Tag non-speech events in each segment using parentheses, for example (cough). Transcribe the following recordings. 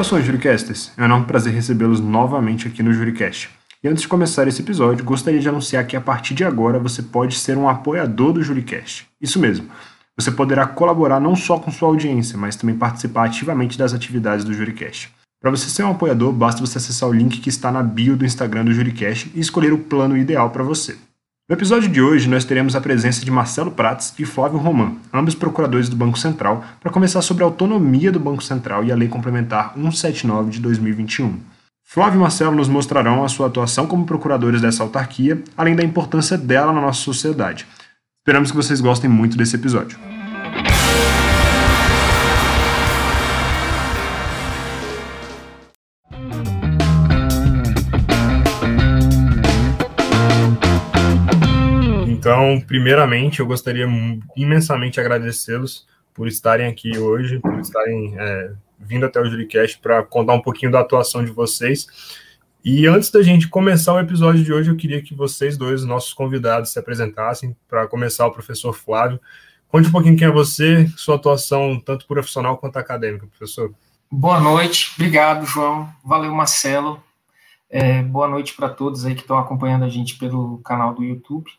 Saudações, Juricasters! É um enorme prazer recebê-los novamente aqui no Juricast. E antes de começar esse episódio, gostaria de anunciar que a partir de agora você pode ser um apoiador do Juricast. Isso mesmo. Você poderá colaborar não só com sua audiência, mas também participar ativamente das atividades do Juricast. Para você ser um apoiador, basta você acessar o link que está na bio do Instagram do Juricast e escolher o plano ideal para você. No episódio de hoje, nós teremos a presença de Marcelo Prates e Flávio Roman, ambos procuradores do Banco Central, para conversar sobre a autonomia do Banco Central e a Lei Complementar 179 de 2021. Flávio e Marcelo nos mostrarão a sua atuação como procuradores dessa autarquia, além da importância dela na nossa sociedade. Esperamos que vocês gostem muito desse episódio. Então, primeiramente, eu gostaria imensamente agradecê-los por estarem aqui hoje, por estarem é, vindo até o Juricast para contar um pouquinho da atuação de vocês. E antes da gente começar o episódio de hoje, eu queria que vocês dois, nossos convidados, se apresentassem. Para começar, o professor Flávio. Conte um pouquinho quem é você, sua atuação tanto profissional quanto acadêmica, professor. Boa noite, obrigado, João. Valeu, Marcelo. É, boa noite para todos aí que estão acompanhando a gente pelo canal do YouTube.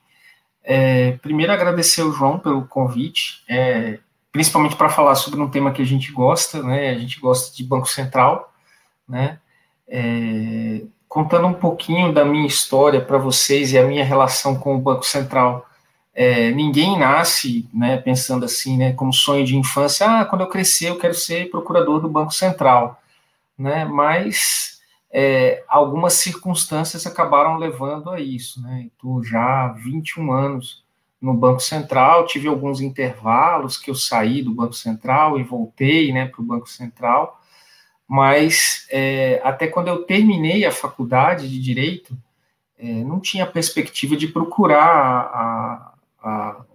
É, primeiro, agradecer ao João pelo convite, é, principalmente para falar sobre um tema que a gente gosta, né? A gente gosta de Banco Central, né? É, contando um pouquinho da minha história para vocês e a minha relação com o Banco Central. É, ninguém nasce, né, pensando assim, né, como sonho de infância, ah, quando eu crescer eu quero ser procurador do Banco Central, né? Mas é, algumas circunstâncias acabaram levando a isso. Né? Estou já há 21 anos no Banco Central, tive alguns intervalos que eu saí do Banco Central e voltei né, para o Banco Central, mas é, até quando eu terminei a faculdade de Direito, é, não tinha perspectiva de procurar, a, a,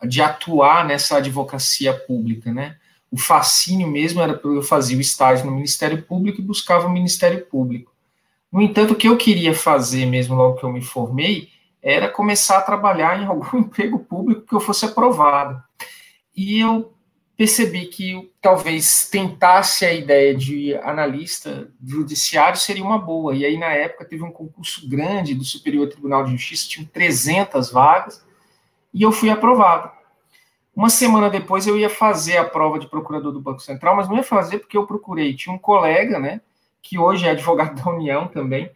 a, de atuar nessa advocacia pública, né? O fascínio mesmo era eu fazia o estágio no Ministério Público e buscava o Ministério Público. No entanto, o que eu queria fazer mesmo logo que eu me formei era começar a trabalhar em (laughs) algum emprego público que eu fosse aprovado. E eu percebi que talvez tentasse a ideia de analista judiciário seria uma boa. E aí, na época, teve um concurso grande do Superior Tribunal de Justiça, tinha 300 vagas, e eu fui aprovado. Uma semana depois eu ia fazer a prova de procurador do Banco Central, mas não ia fazer porque eu procurei. Tinha um colega, né, que hoje é advogado da União também,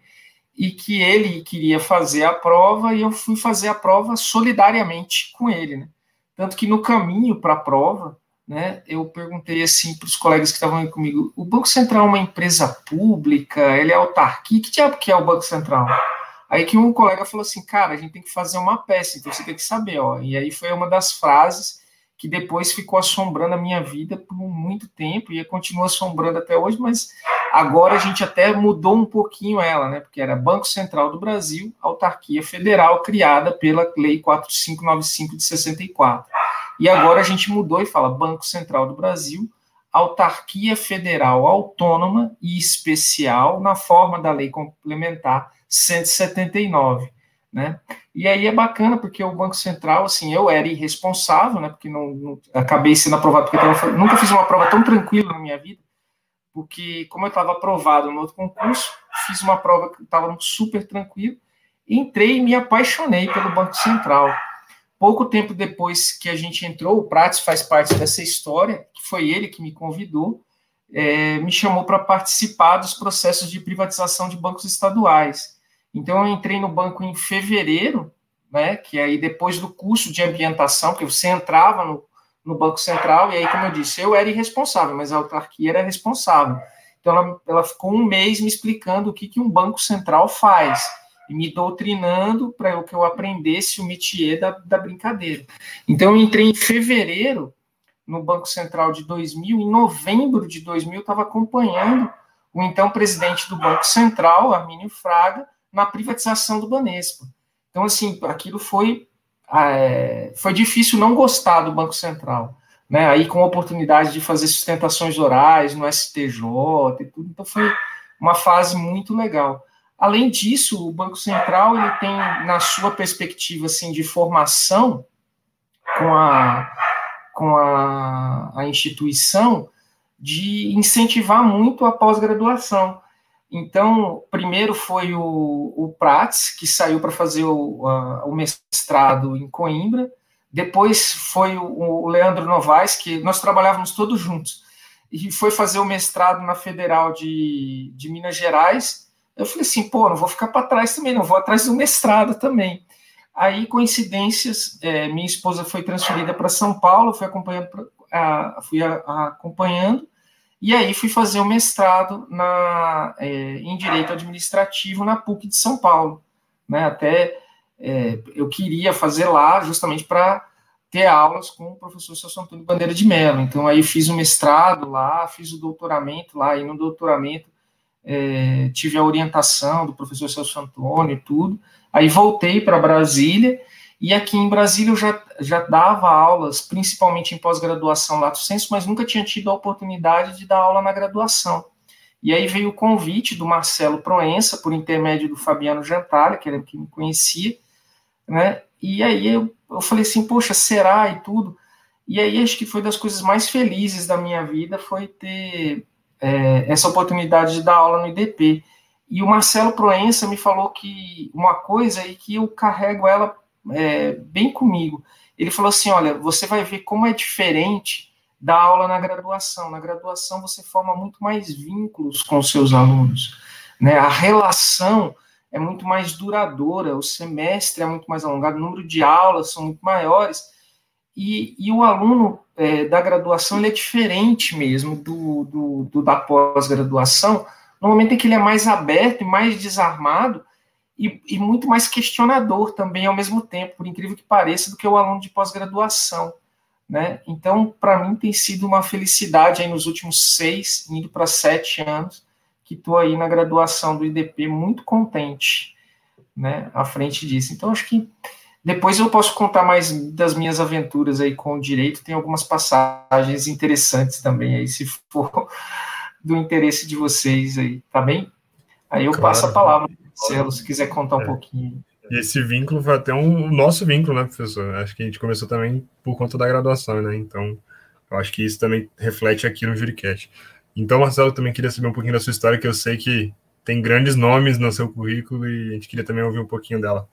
e que ele queria fazer a prova e eu fui fazer a prova solidariamente com ele, né? Tanto que no caminho para a prova, né, eu perguntei assim para os colegas que estavam aí comigo: o Banco Central é uma empresa pública? Ele é autarquia? Que diabo que é o Banco Central? Aí que um colega falou assim: cara, a gente tem que fazer uma peça, então você tem que saber, ó. E aí foi uma das frases que depois ficou assombrando a minha vida por muito tempo e continua assombrando até hoje, mas agora a gente até mudou um pouquinho ela, né? Porque era Banco Central do Brasil, autarquia federal criada pela Lei 4595 de 64. E agora a gente mudou e fala Banco Central do Brasil, autarquia federal autônoma e especial na forma da Lei Complementar 179 né? E aí é bacana porque o Banco Central, assim, eu era irresponsável, né? Porque não, não acabei sendo aprovado, porque tava, nunca fiz uma prova tão tranquila na minha vida, porque como eu estava aprovado no outro concurso, fiz uma prova que estava super tranquilo, entrei e me apaixonei pelo Banco Central. Pouco tempo depois que a gente entrou, o Prates faz parte dessa história, que foi ele que me convidou, é, me chamou para participar dos processos de privatização de bancos estaduais. Então, eu entrei no banco em fevereiro, né, que aí depois do curso de ambientação, que você entrava no, no Banco Central, e aí, como eu disse, eu era irresponsável, mas a autarquia era responsável. Então, ela, ela ficou um mês me explicando o que, que um Banco Central faz, e me doutrinando para que eu aprendesse o métier da, da brincadeira. Então, eu entrei em fevereiro no Banco Central de 2000, em novembro de 2000, eu estava acompanhando o então presidente do Banco Central, Armínio Fraga, na privatização do Banespa. Então, assim, aquilo foi, é, foi difícil não gostar do Banco Central. Né? Aí, com oportunidade de fazer sustentações orais no STJ e tudo, então foi uma fase muito legal. Além disso, o Banco Central ele tem, na sua perspectiva assim, de formação com a, com a, a instituição, de incentivar muito a pós-graduação. Então, primeiro foi o, o Prats, que saiu para fazer o, a, o, mestrado em Coimbra, depois foi o, o, Leandro Novaes, que nós trabalhávamos todos juntos, e foi fazer o mestrado na Federal de, de Minas Gerais. Eu falei assim, pô, não vou ficar para trás também, não vou atrás do mestrado também. Aí, coincidências, é, minha esposa foi transferida para São Paulo, fui acompanhando, a, fui a, acompanhando, e aí fui fazer o mestrado na, é, em Direito Administrativo na PUC de São Paulo. Né? Até é, eu queria fazer lá justamente para ter aulas com o professor Celso Antônio Bandeira de Mello. Então aí fiz o mestrado lá, fiz o doutoramento lá, e no doutoramento é, tive a orientação do professor Celso Antônio e tudo. Aí voltei para Brasília e aqui em Brasília eu já, já dava aulas, principalmente em pós-graduação lato sensu, mas nunca tinha tido a oportunidade de dar aula na graduação. E aí veio o convite do Marcelo Proença, por intermédio do Fabiano Jantalha, que era que me conhecia, né? E aí eu, eu falei assim, poxa, será e tudo. E aí acho que foi das coisas mais felizes da minha vida foi ter é, essa oportunidade de dar aula no IDP. E o Marcelo Proença me falou que uma coisa e que eu carrego ela é, bem comigo. Ele falou assim: olha, você vai ver como é diferente da aula na graduação. Na graduação você forma muito mais vínculos com os seus alunos, né? A relação é muito mais duradoura, o semestre é muito mais alongado, o número de aulas são muito maiores e, e o aluno é, da graduação ele é diferente mesmo do, do, do da pós-graduação, no momento em que ele é mais aberto e mais desarmado, e, e, muito mais questionador também ao mesmo tempo, por incrível que pareça, do que o aluno de pós-graduação. Né? Então, para mim, tem sido uma felicidade aí nos últimos seis, indo para sete anos, que estou aí na graduação do IDP, muito contente né, à frente disso. Então, acho que depois eu posso contar mais das minhas aventuras aí com o direito, tem algumas passagens interessantes também aí, se for (laughs) do interesse de vocês aí, tá bem? Aí eu claro. passo a palavra Marcelo, se quiser contar um é. pouquinho. E esse vínculo foi até um nosso vínculo, né, professor? Acho que a gente começou também por conta da graduação, né? Então, eu acho que isso também reflete aqui no Juricast. Então, Marcelo, eu também queria saber um pouquinho da sua história, que eu sei que tem grandes nomes no seu currículo e a gente queria também ouvir um pouquinho dela.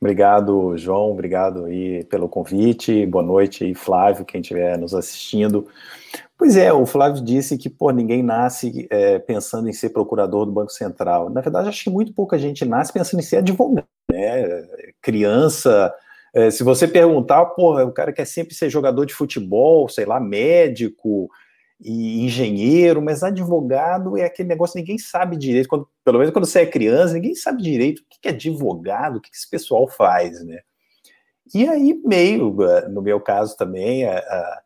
Obrigado, João, obrigado aí pelo convite. Boa noite aí, Flávio, quem estiver nos assistindo. Pois é, o Flávio disse que pô, ninguém nasce é, pensando em ser procurador do Banco Central. Na verdade, acho que muito pouca gente nasce pensando em ser advogado, né? Criança, é, se você perguntar, pô, o cara quer sempre ser jogador de futebol, sei lá, médico e engenheiro, mas advogado é aquele negócio ninguém sabe direito. Quando, pelo menos quando você é criança, ninguém sabe direito o que é advogado, o que esse pessoal faz, né? E aí, meio, no meu caso também, a, a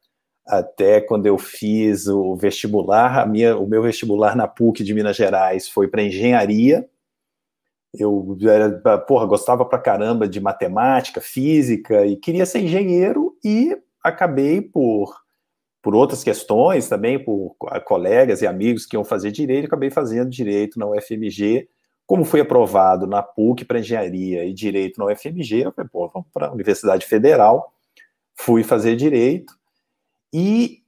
até quando eu fiz o vestibular, a minha, o meu vestibular na PUC de Minas Gerais foi para engenharia. Eu era, porra, gostava pra caramba de matemática, física e queria ser engenheiro e acabei por por outras questões também, por colegas e amigos que iam fazer direito, acabei fazendo direito na UFMG. Como fui aprovado na PUC para engenharia e direito na UFMG, eu falei, pô, vamos para a Universidade Federal. Fui fazer direito e,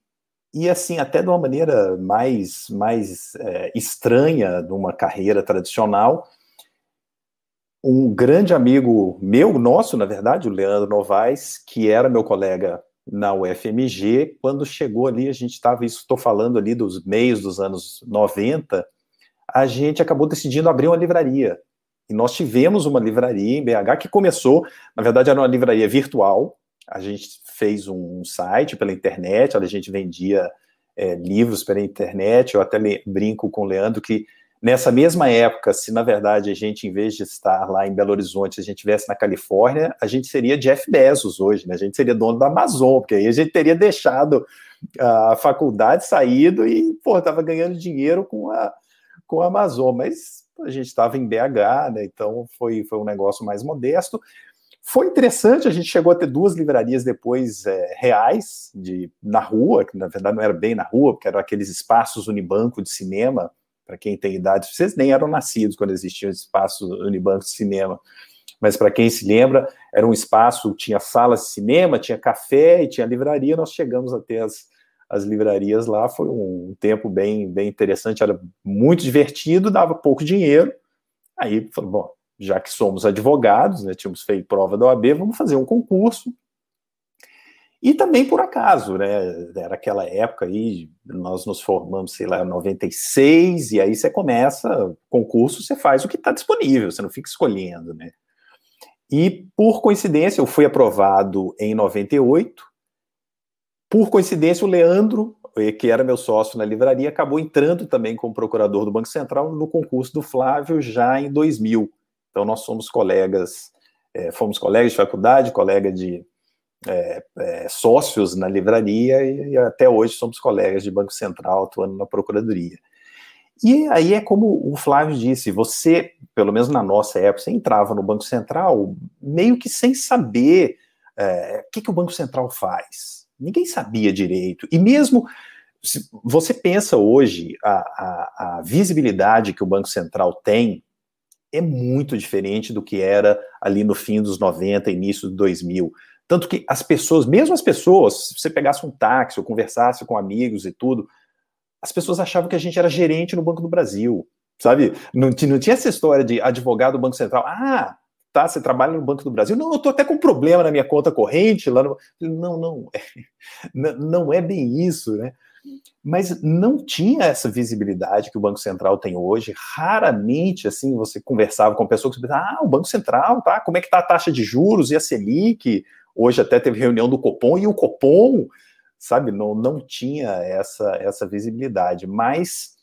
e assim, até de uma maneira mais, mais é, estranha de uma carreira tradicional, um grande amigo meu, nosso, na verdade, o Leandro Novaes, que era meu colega na UFMG, quando chegou ali, a gente estava, isso estou falando ali dos meios dos anos 90, a gente acabou decidindo abrir uma livraria. E nós tivemos uma livraria em BH que começou, na verdade, era uma livraria virtual, a gente fez um site pela internet, a gente vendia é, livros pela internet, eu até brinco com o Leandro que nessa mesma época, se na verdade a gente, em vez de estar lá em Belo Horizonte, a gente estivesse na Califórnia, a gente seria Jeff Bezos hoje, né? A gente seria dono da Amazon, porque aí a gente teria deixado a faculdade, saído e, pô, tava ganhando dinheiro com a, com a Amazon, mas a gente estava em BH, né? Então foi, foi um negócio mais modesto. Foi interessante, a gente chegou a ter duas livrarias depois é, reais, de, na rua, que na verdade não era bem na rua, porque eram aqueles espaços Unibanco de cinema, para quem tem idade, vocês nem eram nascidos quando existiam espaços Unibanco de cinema, mas para quem se lembra, era um espaço, tinha salas de cinema, tinha café e tinha livraria, nós chegamos a ter as, as livrarias lá, foi um tempo bem, bem interessante, era muito divertido, dava pouco dinheiro. Aí falou, bom, já que somos advogados, né, tínhamos feito prova da OAB, vamos fazer um concurso. E também por acaso, né? Era aquela época aí, nós nos formamos, sei lá, em 96, e aí você começa, concurso, você faz o que está disponível, você não fica escolhendo, né? E por coincidência, eu fui aprovado em 98. Por coincidência, o Leandro, que era meu sócio na livraria, acabou entrando também como procurador do Banco Central no concurso do Flávio já em 2000. Então, nós somos colegas, é, fomos colegas de faculdade, colega de é, é, sócios na livraria e, e, até hoje somos colegas de Banco Central atuando na Procuradoria. E aí é como o Flávio disse, você, pelo menos na nossa época, você entrava no Banco Central meio que sem saber é, o que, que o Banco Central faz. Ninguém sabia direito. E mesmo se você pensa hoje a, a, a visibilidade que o Banco Central tem é muito diferente do que era ali no fim dos 90, início de 2000. Tanto que as pessoas, mesmo as pessoas, se você pegasse um táxi ou conversasse com amigos e tudo, as pessoas achavam que a gente era gerente no Banco do Brasil, sabe? Não, não tinha essa história de advogado do Banco Central. Ah, tá, você trabalha no Banco do Brasil. Não, eu tô até com problema na minha conta corrente lá no... Não, não, (laughs) não é bem isso, né? mas não tinha essa visibilidade que o Banco Central tem hoje. Raramente, assim, você conversava com pessoas que pensavam, ah, o Banco Central, tá? Como é que tá a taxa de juros e a Selic? Hoje até teve reunião do Copom e o Copom, sabe, não, não tinha essa, essa visibilidade. Mas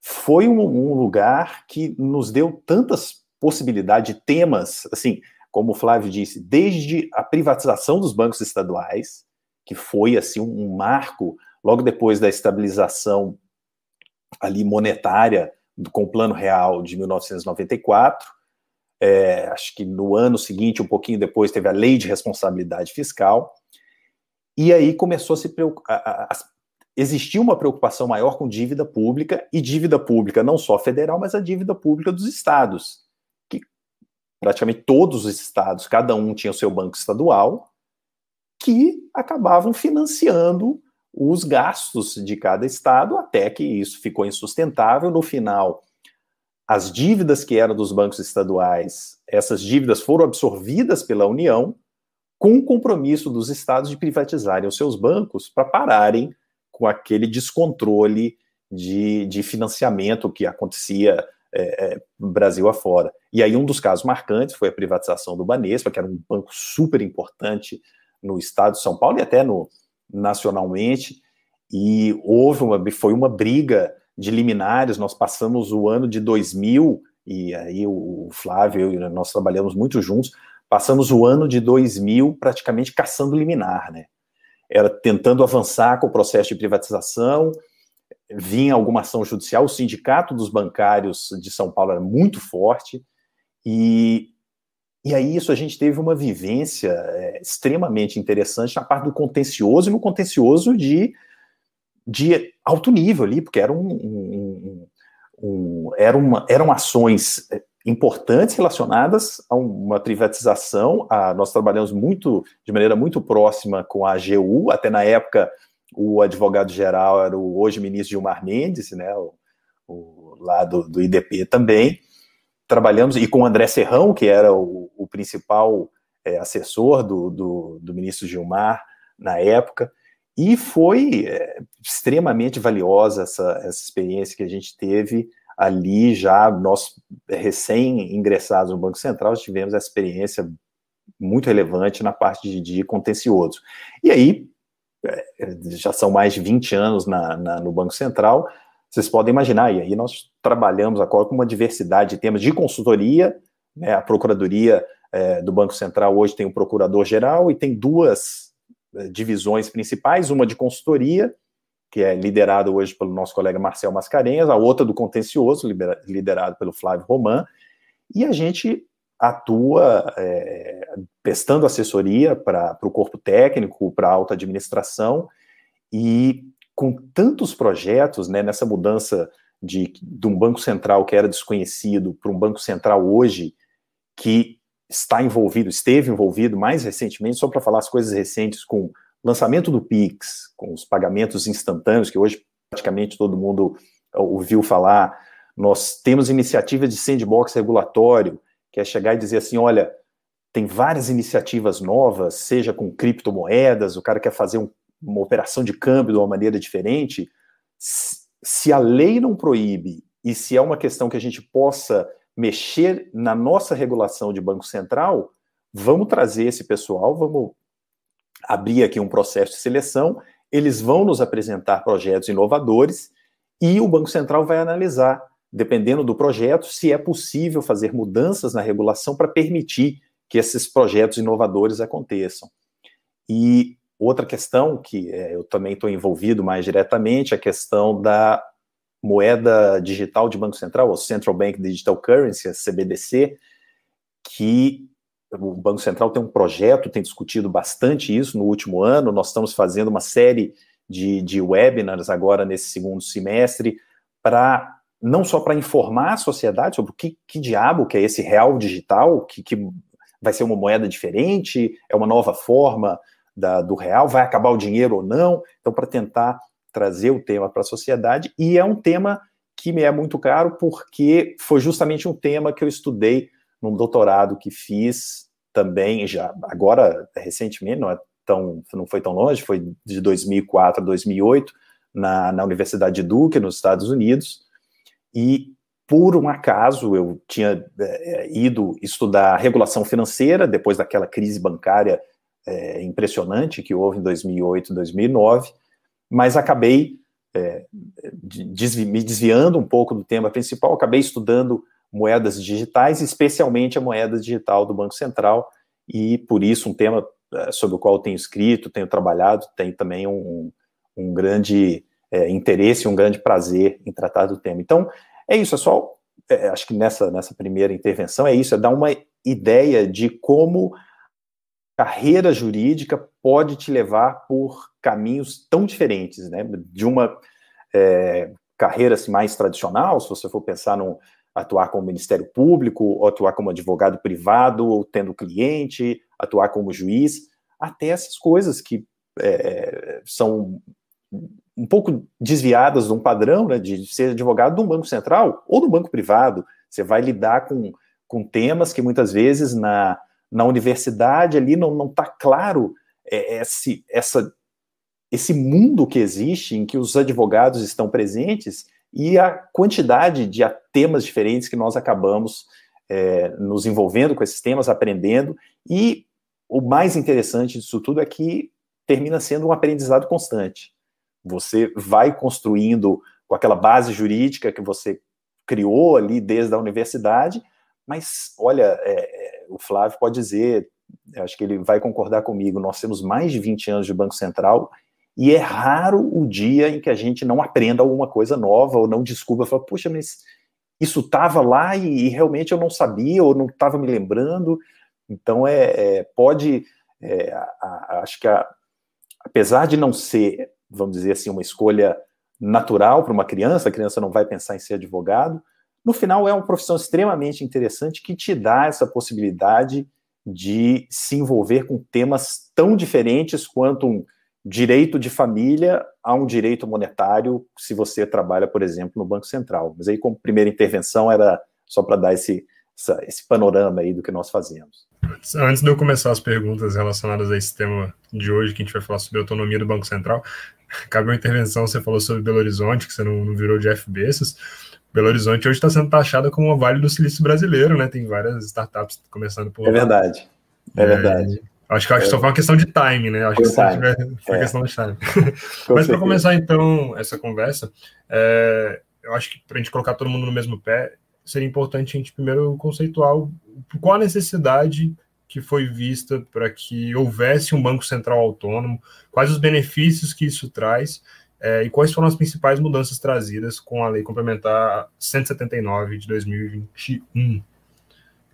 foi um, um lugar que nos deu tantas possibilidades, temas, assim, como o Flávio disse, desde a privatização dos bancos estaduais, que foi assim um, um marco logo depois da estabilização ali monetária com o Plano Real de 1994. É, acho que no ano seguinte, um pouquinho depois, teve a Lei de Responsabilidade Fiscal. E aí começou a se preocupar. Existia uma preocupação maior com dívida pública, e dívida pública não só federal, mas a dívida pública dos estados, que praticamente todos os estados, cada um tinha o seu banco estadual, que acabavam financiando os gastos de cada estado, até que isso ficou insustentável. No final, as dívidas que eram dos bancos estaduais, essas dívidas foram absorvidas pela União, com o compromisso dos estados de privatizarem os seus bancos para pararem com aquele descontrole de, de financiamento que acontecia é, é, Brasil afora. E aí um dos casos marcantes foi a privatização do Banespa, que era um banco super importante no estado de São Paulo e até no, nacionalmente, e houve uma, foi uma briga de liminares, nós passamos o ano de 2000, e aí o Flávio e nós trabalhamos muito juntos, passamos o ano de 2000 praticamente caçando liminar, né? Era tentando avançar com o processo de privatização, vinha alguma ação judicial, o sindicato dos bancários de São Paulo era muito forte, e e aí isso a gente teve uma vivência é, extremamente interessante na parte do contencioso e no contencioso de, de alto nível ali, porque era um, um, um, uma, eram ações é, importantes relacionadas a uma privatização. A, nós trabalhamos muito, de maneira muito próxima com a AGU, até na época o advogado-geral era o hoje ministro Gilmar Mendes, né, o, o lá do, do IDP também, trabalhamos, e com o André Serrão, que era o, o principal é, assessor do, do, do, ministro Gilmar na época, e foi é, extremamente valiosa essa, essa experiência que a gente teve ali já, nós recém-ingressados no Banco Central, tivemos essa experiência muito relevante na parte de, de contencioso. E aí, é, já são mais de 20 anos na, na, no Banco Central, vocês podem imaginar, e aí nós trabalhamos agora com uma diversidade de temas de consultoria, né, a Procuradoria é, do Banco Central hoje tem um procurador-geral e tem duas é, divisões principais, uma de consultoria, que é liderada hoje pelo nosso colega Marcel Mascarenhas, a outra do contencioso, liderado pelo Flávio Roman, e a gente atua é, prestando assessoria para o corpo técnico, para a alta administração, e com tantos projetos, né, nessa mudança de, de um banco central que era desconhecido para um banco central hoje que está envolvido, esteve envolvido mais recentemente, só para falar as coisas recentes com lançamento do Pix, com os pagamentos instantâneos, que hoje praticamente todo mundo ouviu falar, nós temos iniciativa de sandbox regulatório, que é chegar e dizer assim, olha, tem várias iniciativas novas, seja com criptomoedas, o cara quer fazer um, uma operação de câmbio de uma maneira diferente, se a lei não proíbe e se é uma questão que a gente possa mexer na nossa regulação de Banco Central, vamos trazer esse pessoal, vamos abrir aqui um processo de seleção, eles vão nos apresentar projetos inovadores e o Banco Central vai analisar, dependendo do projeto, se é possível fazer mudanças na regulação para permitir que esses projetos inovadores aconteçam. E outra questão que é, eu também estou envolvido mais diretamente, é a questão da moeda digital de Banco Central, o Central Bank Digital Currency, a CBDC, que o Banco Central tem um projeto, tem discutido bastante isso no último ano. Nós estamos fazendo uma série de, de webinars agora nesse segundo semestre, para não só para informar a sociedade sobre o que, que diabo que é esse real digital, que, que vai ser uma moeda diferente, é uma nova forma da, do real, vai acabar o dinheiro ou não. Então, para tentar trazer o tema para a sociedade, e é um tema que me é muito caro, porque foi justamente um tema que eu estudei num doutorado que fiz também, já agora, recentemente, não, é tão, não foi tão longe, foi de 2004 a 2008, na, na Universidade de Duke, nos Estados Unidos, e por um acaso eu tinha é, ido estudar regulação financeira depois daquela crise bancária é, impressionante que houve em 2008, 2009, mas acabei é, desvi me desviando um pouco do tema principal, acabei estudando moedas digitais, especialmente a moeda digital do Banco Central, e por isso um tema é, sobre o qual tenho escrito, tenho trabalhado, tenho também um, um grande é, interesse, um grande prazer em tratar do tema. Então, é isso, é só, é, acho que nessa, nessa primeira intervenção é isso, é dar uma ideia de como carreira jurídica pode te levar por caminhos tão diferentes, né? De uma é, carreira assim, mais tradicional, se você for pensar no atuar como Ministério Público, ou atuar como advogado privado, ou tendo cliente, atuar como juiz, até essas coisas que é, são um pouco desviadas de um padrão, né, de ser advogado de um banco central ou do banco privado. Você vai lidar com, com temas que muitas vezes na, na universidade ali não está claro é, esse, essa, esse mundo que existe em que os advogados estão presentes e a quantidade de temas diferentes que nós acabamos é, nos envolvendo com esses temas, aprendendo, e o mais interessante disso tudo é que termina sendo um aprendizado constante. Você vai construindo com aquela base jurídica que você criou ali desde a universidade, mas olha, é, o Flávio pode dizer, acho que ele vai concordar comigo, nós temos mais de 20 anos de Banco Central e é raro o dia em que a gente não aprenda alguma coisa nova ou não descubra, fala, puxa, mas isso estava lá e, e, realmente eu não sabia ou não estava me lembrando. Então, é, é pode, é, a, a, acho que a, apesar de não ser, vamos dizer assim, uma escolha natural para uma criança, a criança não vai pensar em ser advogado, no final, é uma profissão extremamente interessante que te dá essa possibilidade de se envolver com temas tão diferentes quanto um direito de família a um direito monetário, se você trabalha, por exemplo, no Banco Central. Mas aí, como primeira intervenção, era só para dar esse, essa, esse panorama aí do que nós fazemos. Antes de eu começar as perguntas relacionadas a esse tema de hoje, que a gente vai falar sobre a autonomia do Banco Central, (laughs) cabe uma intervenção, você falou sobre Belo Horizonte, que você não, não virou Jeff Bezos, Belo Horizonte hoje está sendo taxada como uma Vale do Silício brasileiro, né? Tem várias startups começando por. É verdade. É, é verdade. Acho que, acho que só foi uma questão de time, né? Acho que se tiver, foi é. questão de time. (laughs) (laughs) Mas para começar, então, essa conversa, é, eu acho que para a gente colocar todo mundo no mesmo pé, seria importante a gente primeiro conceituar o, qual a necessidade que foi vista para que houvesse um Banco Central autônomo, quais os benefícios que isso traz é, e quais foram as principais mudanças trazidas com a Lei Complementar 179 de 2021?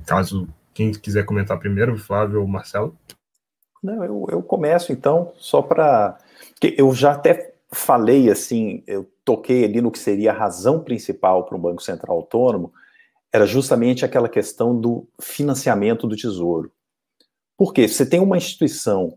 Caso quem quiser comentar primeiro, Flávio ou Marcelo. Não, eu, eu começo então, só para. Eu já até falei assim, eu toquei ali no que seria a razão principal para um Banco Central Autônomo, era justamente aquela questão do financiamento do tesouro. Porque você tem uma instituição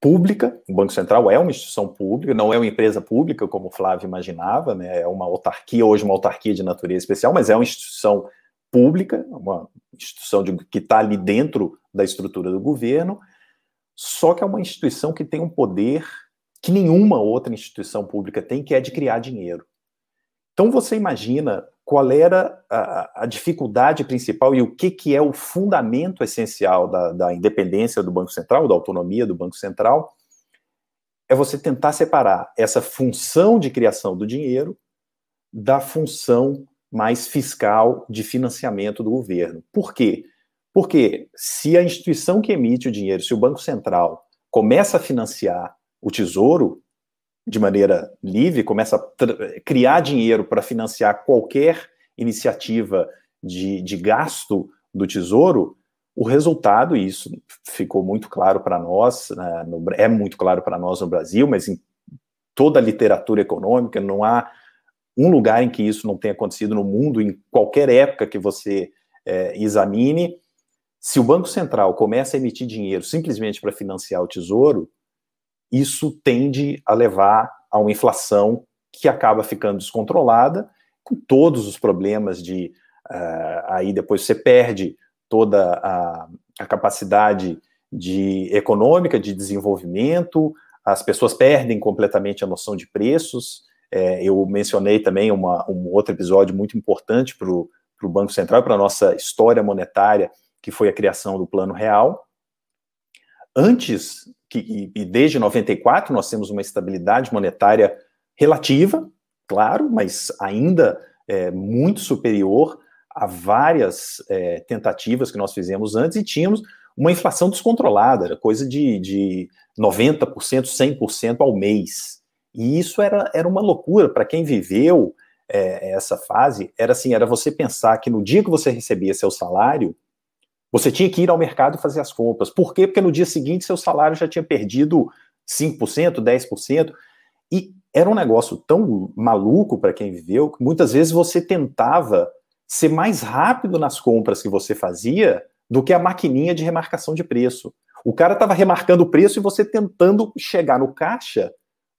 pública, o Banco Central é uma instituição pública, não é uma empresa pública, como o Flávio imaginava, né? é uma autarquia, hoje uma autarquia de natureza especial, mas é uma instituição pública, uma instituição de, que está ali dentro da estrutura do governo, só que é uma instituição que tem um poder que nenhuma outra instituição pública tem, que é de criar dinheiro. Então você imagina qual era a, a dificuldade principal e o que, que é o fundamento essencial da, da independência do Banco Central, da autonomia do Banco Central, é você tentar separar essa função de criação do dinheiro da função mais fiscal de financiamento do governo. Por quê? Porque se a instituição que emite o dinheiro, se o Banco Central começa a financiar o Tesouro de maneira livre, começa a criar dinheiro para financiar qualquer iniciativa de, de gasto do Tesouro, o resultado, e isso ficou muito claro para nós, né, no, é muito claro para nós no Brasil, mas em toda a literatura econômica, não há um lugar em que isso não tenha acontecido no mundo, em qualquer época que você é, examine. Se o Banco Central começa a emitir dinheiro simplesmente para financiar o Tesouro, isso tende a levar a uma inflação que acaba ficando descontrolada, com todos os problemas de. Uh, aí depois você perde toda a, a capacidade de econômica, de desenvolvimento, as pessoas perdem completamente a noção de preços. É, eu mencionei também uma, um outro episódio muito importante para o Banco Central, para a nossa história monetária, que foi a criação do Plano Real. Antes que, e desde 94 nós temos uma estabilidade monetária relativa, claro, mas ainda é, muito superior a várias é, tentativas que nós fizemos antes e tínhamos uma inflação descontrolada, era coisa de, de 90%, 100% ao mês. E isso era, era uma loucura para quem viveu é, essa fase. Era assim, era você pensar que no dia que você recebia seu salário, você tinha que ir ao mercado e fazer as compras. Por quê? Porque no dia seguinte seu salário já tinha perdido 5%, 10%. E era um negócio tão maluco para quem viveu que muitas vezes você tentava ser mais rápido nas compras que você fazia do que a maquininha de remarcação de preço. O cara estava remarcando o preço e você tentando chegar no caixa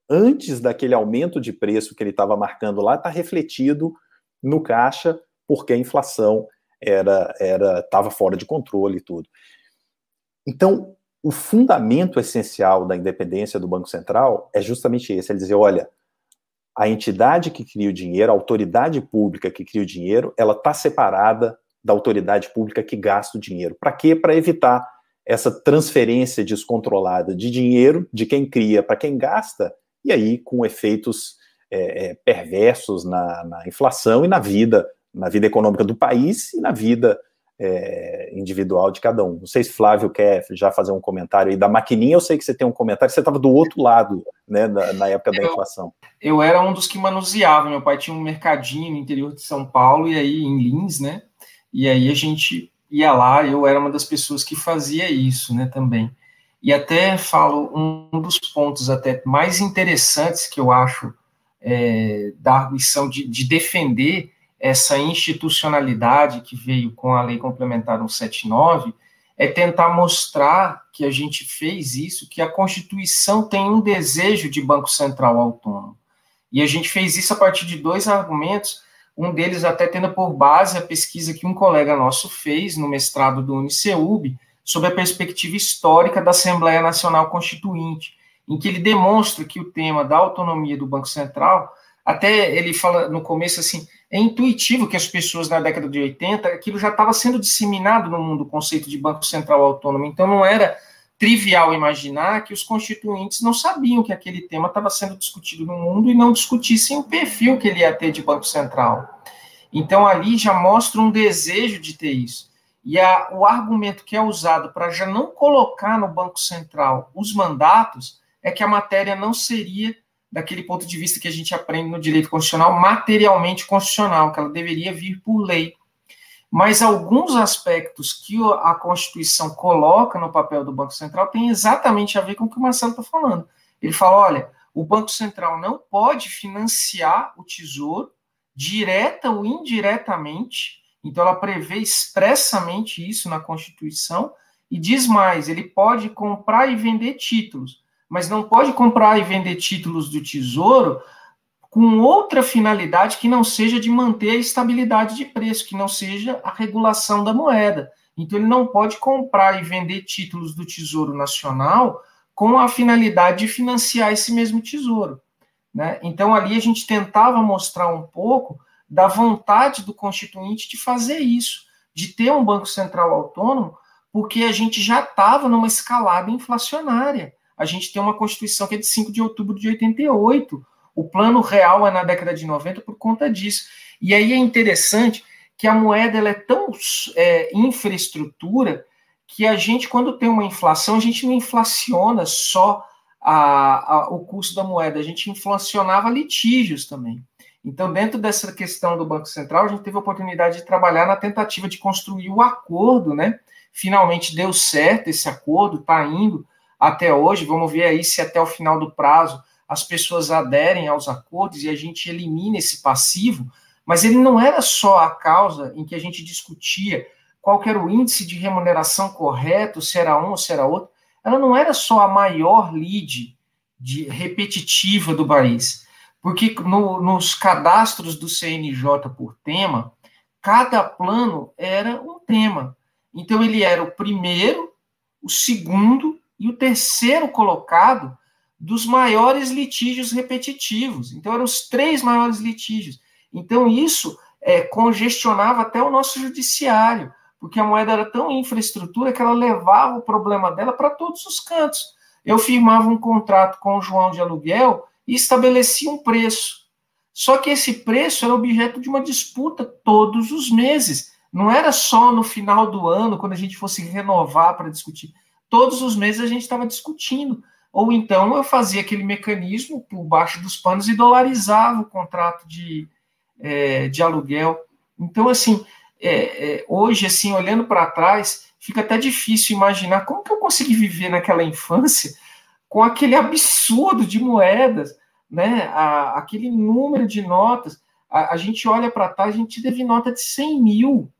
antes daquele aumento de preço que ele estava marcando lá, está refletido no caixa, porque a inflação era era estava fora de controle e tudo. Então, o fundamento essencial da independência do Banco Central é justamente esse, é dizer, olha, a entidade que cria o dinheiro, a autoridade pública que cria o dinheiro, ela está separada da autoridade pública que gasta o dinheiro. Para quê? Para evitar essa transferência descontrolada de dinheiro de quem cria para quem gasta, e aí com efeitos é, é, perversos na, na inflação e na vida na vida econômica do país e na vida é, individual de cada um. Não sei se Flávio quer já fazer um comentário aí da maquininha, eu sei que você tem um comentário, você estava do outro lado, né, na, na época da inflação. Eu era um dos que manuseava, meu pai tinha um mercadinho no interior de São Paulo, e aí em Lins, né, e aí a gente ia lá, eu era uma das pessoas que fazia isso, né, também. E até falo, um dos pontos até mais interessantes que eu acho é, da arguição de, de defender essa institucionalidade que veio com a Lei Complementar 179 é tentar mostrar que a gente fez isso, que a Constituição tem um desejo de Banco Central autônomo. E a gente fez isso a partir de dois argumentos, um deles até tendo por base a pesquisa que um colega nosso fez no mestrado do UniceuB sobre a perspectiva histórica da Assembleia Nacional Constituinte, em que ele demonstra que o tema da autonomia do Banco Central, até ele fala no começo assim, é intuitivo que as pessoas na década de 80, aquilo já estava sendo disseminado no mundo, o conceito de Banco Central Autônomo. Então não era trivial imaginar que os constituintes não sabiam que aquele tema estava sendo discutido no mundo e não discutissem o perfil que ele ia ter de Banco Central. Então ali já mostra um desejo de ter isso. E a, o argumento que é usado para já não colocar no Banco Central os mandatos é que a matéria não seria daquele ponto de vista que a gente aprende no direito constitucional, materialmente constitucional, que ela deveria vir por lei. Mas alguns aspectos que a Constituição coloca no papel do Banco Central têm exatamente a ver com o que o Marcelo está falando. Ele fala: olha, o Banco Central não pode financiar o Tesouro, direta ou indiretamente, então ela prevê expressamente isso na Constituição, e diz mais: ele pode comprar e vender títulos mas não pode comprar e vender títulos do Tesouro com outra finalidade que não seja de manter a estabilidade de preço, que não seja a regulação da moeda. Então, ele não pode comprar e vender títulos do Tesouro Nacional com a finalidade de financiar esse mesmo tesouro. Né? Então, ali a gente tentava mostrar um pouco da vontade do Constituinte de fazer isso, de ter um Banco Central autônomo, porque a gente já estava numa escalada inflacionária. A gente tem uma Constituição que é de 5 de outubro de 88, o plano real é na década de 90 por conta disso. E aí é interessante que a moeda ela é tão é, infraestrutura que a gente, quando tem uma inflação, a gente não inflaciona só a, a, o custo da moeda, a gente inflacionava litígios também. Então, dentro dessa questão do Banco Central, a gente teve a oportunidade de trabalhar na tentativa de construir o acordo, né? Finalmente deu certo esse acordo, está indo até hoje. Vamos ver aí se até o final do prazo as pessoas aderem aos acordos e a gente elimina esse passivo, mas ele não era só a causa em que a gente discutia qual era o índice de remuneração correto, se era um ou se era outro. Ela não era só a maior lead de, repetitiva do país, porque no, nos cadastros do CNJ por tema, cada plano era um tema. Então ele era o primeiro, o segundo e o terceiro colocado dos maiores litígios repetitivos. Então, eram os três maiores litígios. Então, isso é, congestionava até o nosso judiciário, porque a moeda era tão infraestrutura que ela levava o problema dela para todos os cantos. Eu firmava um contrato com o João de aluguel e estabelecia um preço. Só que esse preço era objeto de uma disputa todos os meses. Não era só no final do ano, quando a gente fosse renovar para discutir. Todos os meses a gente estava discutindo ou então eu fazia aquele mecanismo por baixo dos panos e dolarizava o contrato de, é, de aluguel. Então, assim, é, é, hoje, assim, olhando para trás, fica até difícil imaginar como que eu consegui viver naquela infância com aquele absurdo de moedas, né? A, aquele número de notas. A, a gente olha para trás, a gente teve nota de 100 mil.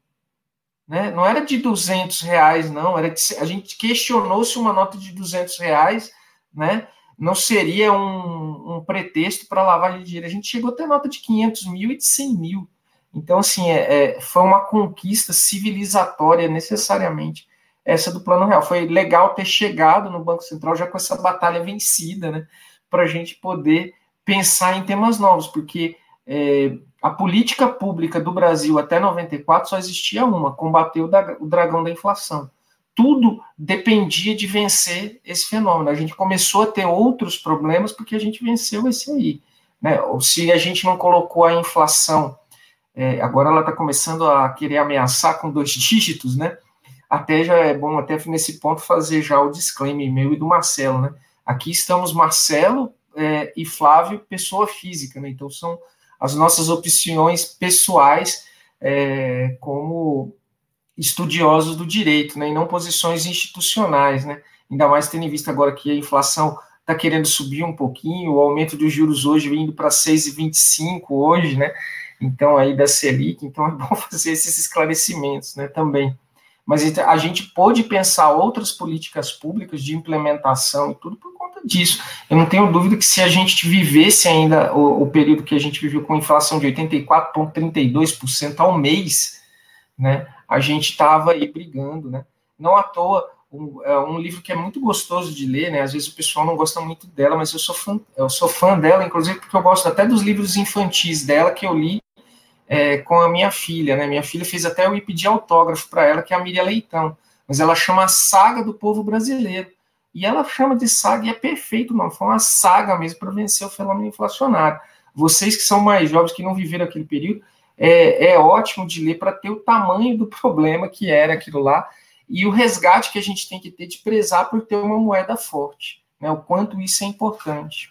Né? Não era de 200 reais, não. Era de, a gente questionou se uma nota de 200 reais né? Não seria um, um pretexto para lavagem de dinheiro. A gente chegou a ter nota de 500 mil e de 100 mil. Então, assim, é, é, foi uma conquista civilizatória, necessariamente, essa do Plano Real. Foi legal ter chegado no Banco Central já com essa batalha vencida, né? Para a gente poder pensar em temas novos, porque é, a política pública do Brasil até 94 só existia uma: combater o, dragão da inflação tudo dependia de vencer esse fenômeno. A gente começou a ter outros problemas porque a gente venceu esse aí. Né? Se a gente não colocou a inflação, é, agora ela está começando a querer ameaçar com dois (laughs) dígitos, né? Até já é bom, até nesse ponto, fazer já o disclaimer meu e do Marcelo, né? Aqui estamos Marcelo é, e Flávio, pessoa física, né? Então são as nossas opções pessoais é, como estudiosos do direito, né, e não posições institucionais, né, ainda mais tendo em vista agora que a inflação está querendo subir um pouquinho, o aumento dos juros hoje vindo para 6,25 hoje, né, então aí da Selic, então é (laughs) bom fazer esses esclarecimentos, né, também. Mas então, a gente pode pensar outras políticas públicas de implementação e tudo disso. Eu não tenho dúvida que se a gente vivesse ainda o, o período que a gente viveu com inflação de 84,32% ao mês, né, a gente estava aí brigando, né? Não à toa, um, é um livro que é muito gostoso de ler, né? Às vezes o pessoal não gosta muito dela, mas eu sou fã, eu sou fã dela, inclusive porque eu gosto até dos livros infantis dela que eu li é, com a minha filha, né? Minha filha fez até eu ir pedir autógrafo para ela, que é a Miriam Leitão, mas ela chama a Saga do Povo Brasileiro. E ela chama de saga e é perfeito, não. Foi uma saga mesmo para vencer o fenômeno inflacionário. Vocês que são mais jovens, que não viveram aquele período, é, é ótimo de ler para ter o tamanho do problema que era aquilo lá e o resgate que a gente tem que ter de prezar por ter uma moeda forte, né? O quanto isso é importante.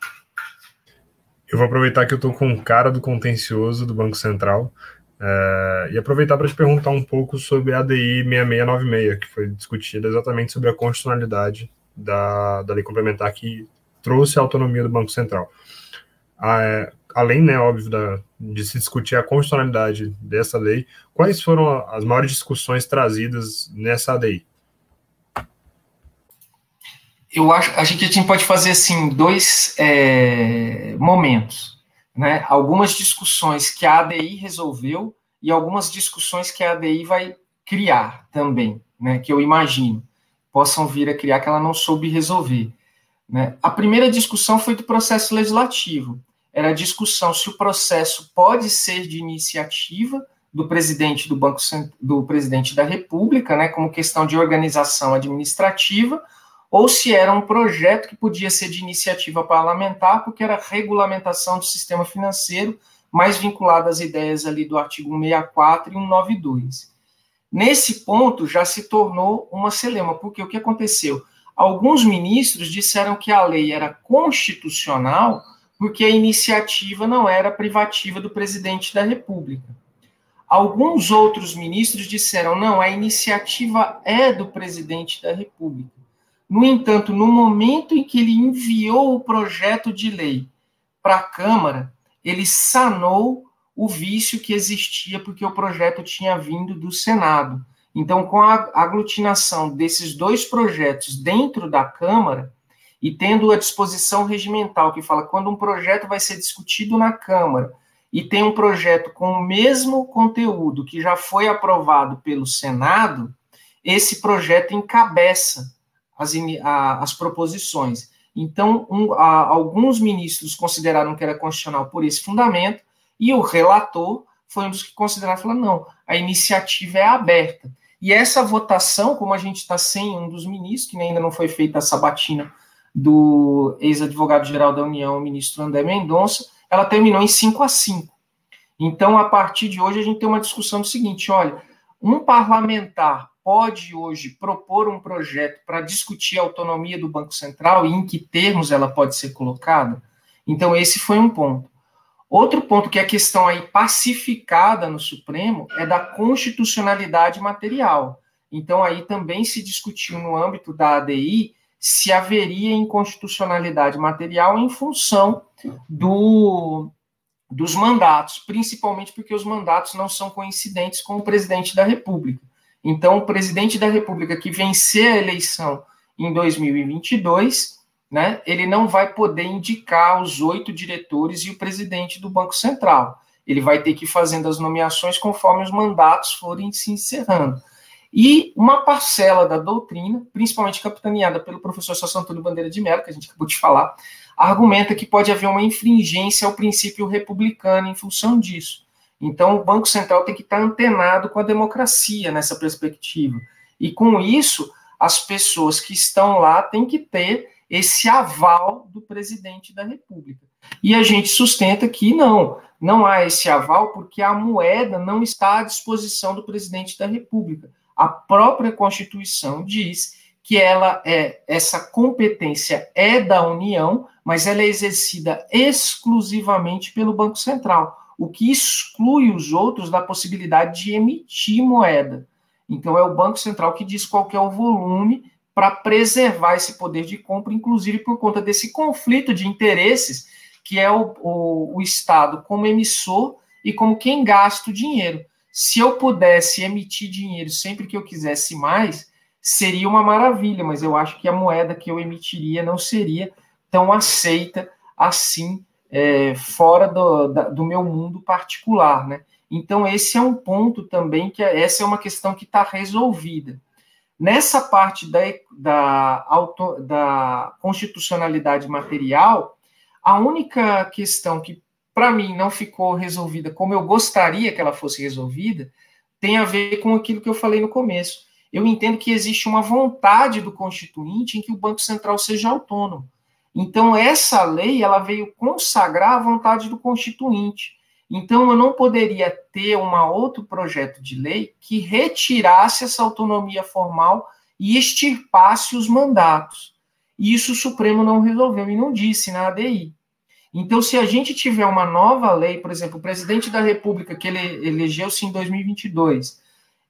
Eu vou aproveitar que eu estou com cara do contencioso do Banco Central é, e aproveitar para te perguntar um pouco sobre a ADI 6696, que foi discutida exatamente sobre a constitucionalidade da, da lei complementar que trouxe a autonomia do Banco Central. Ah, além, né, óbvio, da, de se discutir a constitucionalidade dessa lei, quais foram as maiores discussões trazidas nessa lei? eu acho a gente, a gente pode fazer assim dois é, momentos, né? Algumas discussões que a ADI resolveu e algumas discussões que a ADI vai criar também, né? Que eu imagino possam vir a criar que ela não soube resolver. Né? A primeira discussão foi do processo legislativo. Era a discussão se o processo pode ser de iniciativa do presidente do Banco do presidente da República, né, como questão de organização administrativa, ou se era um projeto que podia ser de iniciativa parlamentar, porque era regulamentação do sistema financeiro, mais vinculado às ideias ali do artigo 164 e 192. Nesse ponto já se tornou uma celema, porque o que aconteceu? Alguns ministros disseram que a lei era constitucional porque a iniciativa não era privativa do presidente da República. Alguns outros ministros disseram: não, a iniciativa é do presidente da República. No entanto, no momento em que ele enviou o projeto de lei para a Câmara, ele sanou o vício que existia porque o projeto tinha vindo do Senado. Então, com a aglutinação desses dois projetos dentro da Câmara e tendo a disposição regimental que fala quando um projeto vai ser discutido na Câmara e tem um projeto com o mesmo conteúdo que já foi aprovado pelo Senado, esse projeto encabeça as, a, as proposições. Então, um, a, alguns ministros consideraram que era constitucional por esse fundamento, e o relator foi um dos que consideraram, falou, não, a iniciativa é aberta. E essa votação, como a gente está sem um dos ministros, que ainda não foi feita a sabatina do ex-advogado-geral da União, o ministro André Mendonça, ela terminou em 5 a 5. Então, a partir de hoje, a gente tem uma discussão do seguinte: olha, um parlamentar pode hoje propor um projeto para discutir a autonomia do Banco Central e em que termos ela pode ser colocada? Então, esse foi um ponto. Outro ponto que é a questão aí pacificada no Supremo é da constitucionalidade material. Então, aí também se discutiu no âmbito da ADI se haveria inconstitucionalidade material em função do, dos mandatos, principalmente porque os mandatos não são coincidentes com o presidente da República. Então, o presidente da República que vencer a eleição em 2022 né, ele não vai poder indicar os oito diretores e o presidente do Banco Central. Ele vai ter que ir fazendo as nomeações conforme os mandatos forem se encerrando. E uma parcela da doutrina, principalmente capitaneada pelo professor Sassi Antônio Bandeira de Mello, que a gente acabou de falar, argumenta que pode haver uma infringência ao princípio republicano em função disso. Então, o Banco Central tem que estar antenado com a democracia nessa perspectiva. E com isso, as pessoas que estão lá têm que ter esse aval do presidente da República. E a gente sustenta que não, não há esse aval porque a moeda não está à disposição do presidente da República. A própria Constituição diz que ela é essa competência é da União, mas ela é exercida exclusivamente pelo Banco Central, o que exclui os outros da possibilidade de emitir moeda. Então é o Banco Central que diz qual é o volume para preservar esse poder de compra, inclusive por conta desse conflito de interesses que é o, o, o Estado como emissor e como quem gasta o dinheiro. Se eu pudesse emitir dinheiro sempre que eu quisesse mais, seria uma maravilha, mas eu acho que a moeda que eu emitiria não seria tão aceita assim é, fora do, da, do meu mundo particular, né? Então esse é um ponto também que é, essa é uma questão que está resolvida. Nessa parte da, da, auto, da constitucionalidade material, a única questão que, para mim, não ficou resolvida como eu gostaria que ela fosse resolvida, tem a ver com aquilo que eu falei no começo. Eu entendo que existe uma vontade do Constituinte em que o Banco Central seja autônomo. Então, essa lei ela veio consagrar a vontade do Constituinte. Então, eu não poderia ter um outro projeto de lei que retirasse essa autonomia formal e extirpasse os mandatos. E isso o Supremo não resolveu e não disse na ADI. Então, se a gente tiver uma nova lei, por exemplo, o presidente da República, que ele elegeu-se em 2022,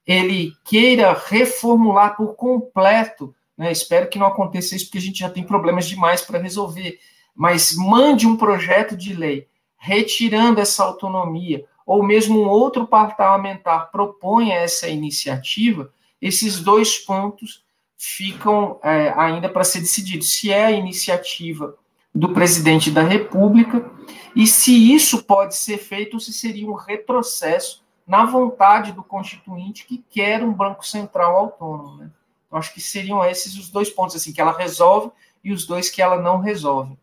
ele queira reformular por completo, né, espero que não aconteça isso, porque a gente já tem problemas demais para resolver, mas mande um projeto de lei retirando essa autonomia, ou mesmo um outro parlamentar proponha essa iniciativa, esses dois pontos ficam é, ainda para ser decididos. Se é a iniciativa do presidente da República e se isso pode ser feito se seria um retrocesso na vontade do constituinte que quer um banco central autônomo. Né? Então, acho que seriam esses os dois pontos assim que ela resolve e os dois que ela não resolve.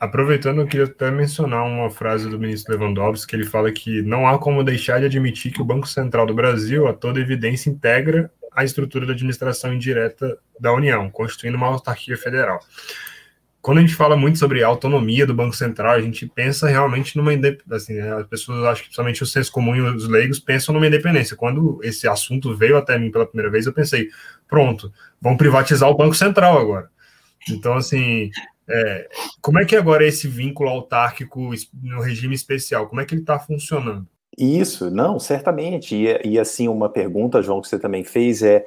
Aproveitando, eu queria até mencionar uma frase do ministro Lewandowski, que ele fala que não há como deixar de admitir que o Banco Central do Brasil, a toda evidência, integra a estrutura da administração indireta da União, constituindo uma autarquia federal. Quando a gente fala muito sobre a autonomia do Banco Central, a gente pensa realmente numa assim, né, as pessoas acho que principalmente o senso comum e os leigos pensam numa independência. Quando esse assunto veio até mim pela primeira vez, eu pensei, pronto, vão privatizar o Banco Central agora. Então, assim, é, como é que agora é esse vínculo autárquico no regime especial, como é que ele está funcionando? Isso, não, certamente. E, e, assim, uma pergunta, João, que você também fez é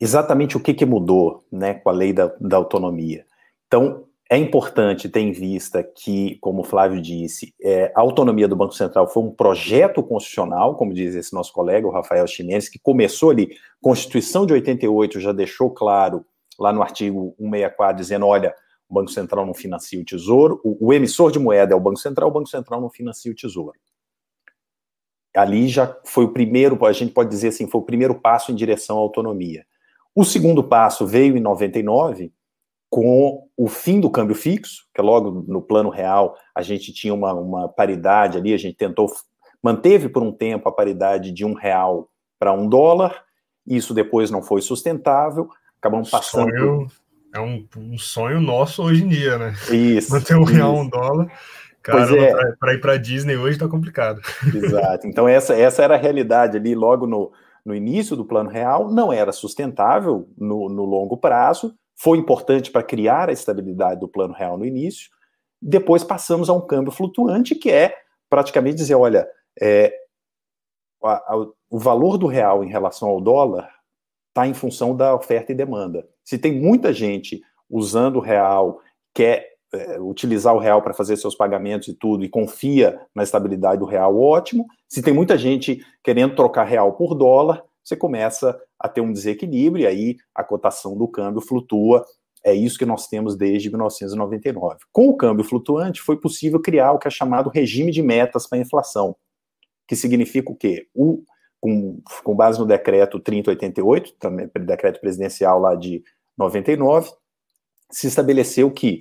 exatamente o que, que mudou né, com a lei da, da autonomia. Então, é importante ter em vista que, como o Flávio disse, é, a autonomia do Banco Central foi um projeto constitucional, como diz esse nosso colega, o Rafael Chimenez, que começou ali, Constituição de 88 já deixou claro, lá no artigo 164, dizendo, olha, o Banco Central não financia o Tesouro, o, o, emissor de moeda é o Banco Central, o Banco Central não financia o Tesouro. Ali já foi o primeiro, a gente pode dizer assim, foi o primeiro passo em direção à autonomia. O segundo passo veio em 99, com o fim do câmbio fixo, que logo no plano real a gente tinha uma, uma paridade ali, a gente tentou, manteve por um tempo a paridade de um real para um dólar, isso depois não foi sustentável, acabamos passando... Sonho é um, um sonho nosso hoje em dia, né? Isso. (laughs) Manter um real, um dólar. Cara, é. para ir para Disney hoje tá complicado. (laughs) Exato. Então, essa, essa era a realidade ali logo no, no início do plano real, não era sustentável no, no longo prazo, foi importante para criar a estabilidade do plano real no início. Depois passamos a um câmbio flutuante, que é praticamente dizer: olha, é, a, a, o valor do real em relação ao dólar está em função da oferta e demanda. Se tem muita gente usando o real, quer é, utilizar o real para fazer seus pagamentos e tudo, e confia na estabilidade do real, ótimo. Se tem muita gente querendo trocar real por dólar, você começa a ter um desequilíbrio, e aí a cotação do câmbio flutua. É isso que nós temos desde 1999. Com o câmbio flutuante, foi possível criar o que é chamado regime de metas para a inflação, que significa o quê? O com, com base no decreto 3088, também decreto presidencial lá de 99, se estabeleceu que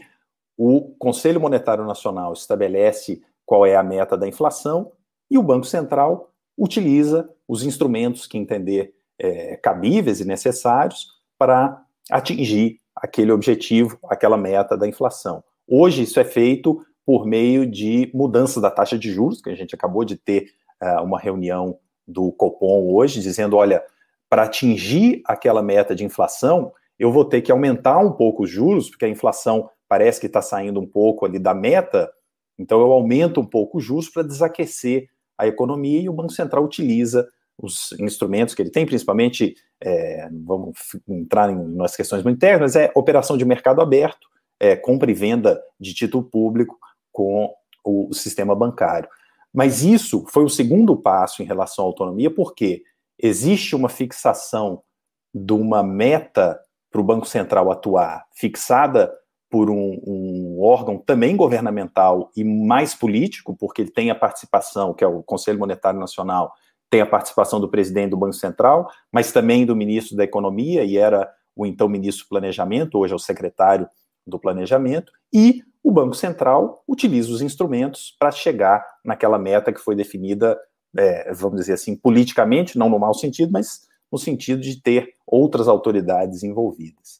o Conselho Monetário Nacional estabelece qual é a meta da inflação e o Banco Central utiliza os instrumentos que entender é, cabíveis e necessários para atingir aquele objetivo, aquela meta da inflação. Hoje isso é feito por meio de mudança da taxa de juros, que a gente acabou de ter uh, uma reunião do Copom hoje, dizendo: olha, para atingir aquela meta de inflação, eu vou ter que aumentar um pouco os juros, porque a inflação parece que está saindo um pouco ali da meta, então eu aumento um pouco os juros para desaquecer a economia e o Banco Central utiliza os instrumentos que ele tem, principalmente, é, vamos entrar em umas questões muito internas, é operação de mercado aberto, é, compra e venda de título público com o sistema bancário. Mas isso foi o segundo passo em relação à autonomia, porque existe uma fixação de uma meta para o Banco Central atuar, fixada por um, um, órgão também governamental e mais político, porque ele tem a participação, que é o Conselho Monetário Nacional, tem a participação do presidente do Banco Central, mas também do ministro da Economia, e era o então ministro do Planejamento, hoje é o secretário do Planejamento, e o Banco Central utiliza os instrumentos para chegar naquela meta que foi definida, é, vamos dizer assim, politicamente, não no mau sentido, mas no sentido de ter outras autoridades envolvidas.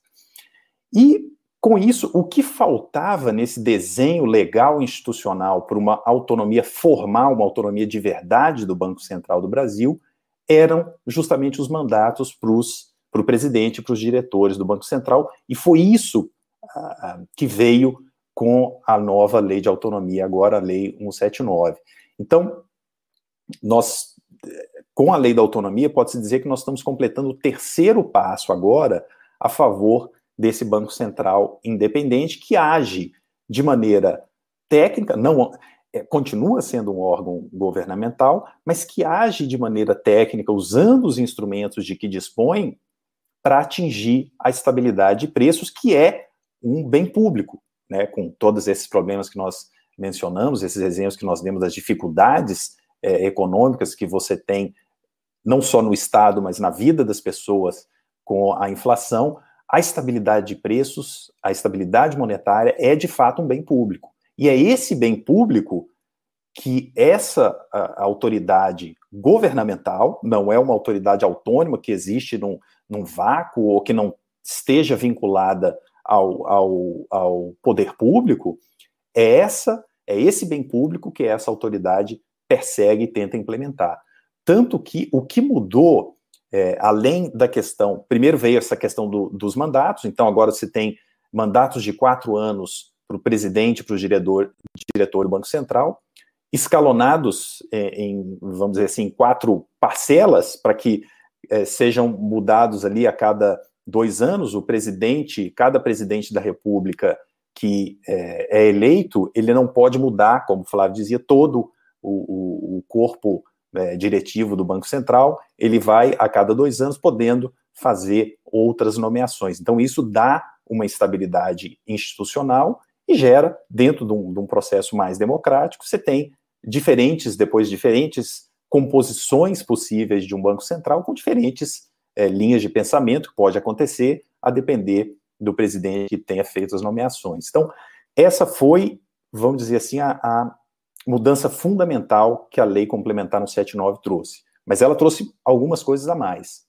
E, com isso, o que faltava nesse desenho legal institucional para uma autonomia formal, uma autonomia de verdade do Banco Central do Brasil, eram justamente os mandatos para o presidente, para os diretores do Banco Central, e foi isso ah, que veio com a nova lei de autonomia, agora a lei 179. Então, nós, com a lei da autonomia, pode-se dizer que nós estamos completando o terceiro passo agora a favor desse Banco Central independente que age de maneira técnica, não é, continua sendo um órgão governamental, mas que age de maneira técnica, usando os instrumentos de que dispõe, para atingir a estabilidade de preços, que é um bem público, né, com todos esses problemas que nós mencionamos, esses exemplos que nós demos das dificuldades é, econômicas que você tem, não só no Estado, mas na vida das pessoas com a inflação, a estabilidade de preços, a estabilidade monetária é de fato um bem público. E é esse bem público que essa autoridade governamental, não é uma autoridade autônoma que existe num, num vácuo ou que não esteja vinculada ao, ao, ao poder público, é essa é esse bem público que essa autoridade persegue e tenta implementar. Tanto que o que mudou, é, além da questão, primeiro veio essa questão do, dos mandatos, então agora você tem mandatos de quatro anos para o presidente, para o diretor, diretor do Banco Central, escalonados é, em, vamos dizer assim, quatro parcelas, para que é, sejam mudados ali a cada dois anos, o presidente, cada presidente da República que é, é eleito, ele não pode mudar, como o Flávio dizia, todo o, o, o corpo é, diretivo do Banco Central, ele vai a cada dois anos podendo fazer outras nomeações. Então, isso dá uma estabilidade institucional e gera, dentro de um, de um processo mais democrático, você tem diferentes, depois diferentes composições possíveis de um Banco Central com diferentes é, linhas de pensamento que pode acontecer a depender do presidente que tenha feito as nomeações. Então, essa foi, vamos dizer assim, a, a mudança fundamental que a lei complementar no 79 trouxe. Mas ela trouxe algumas coisas a mais.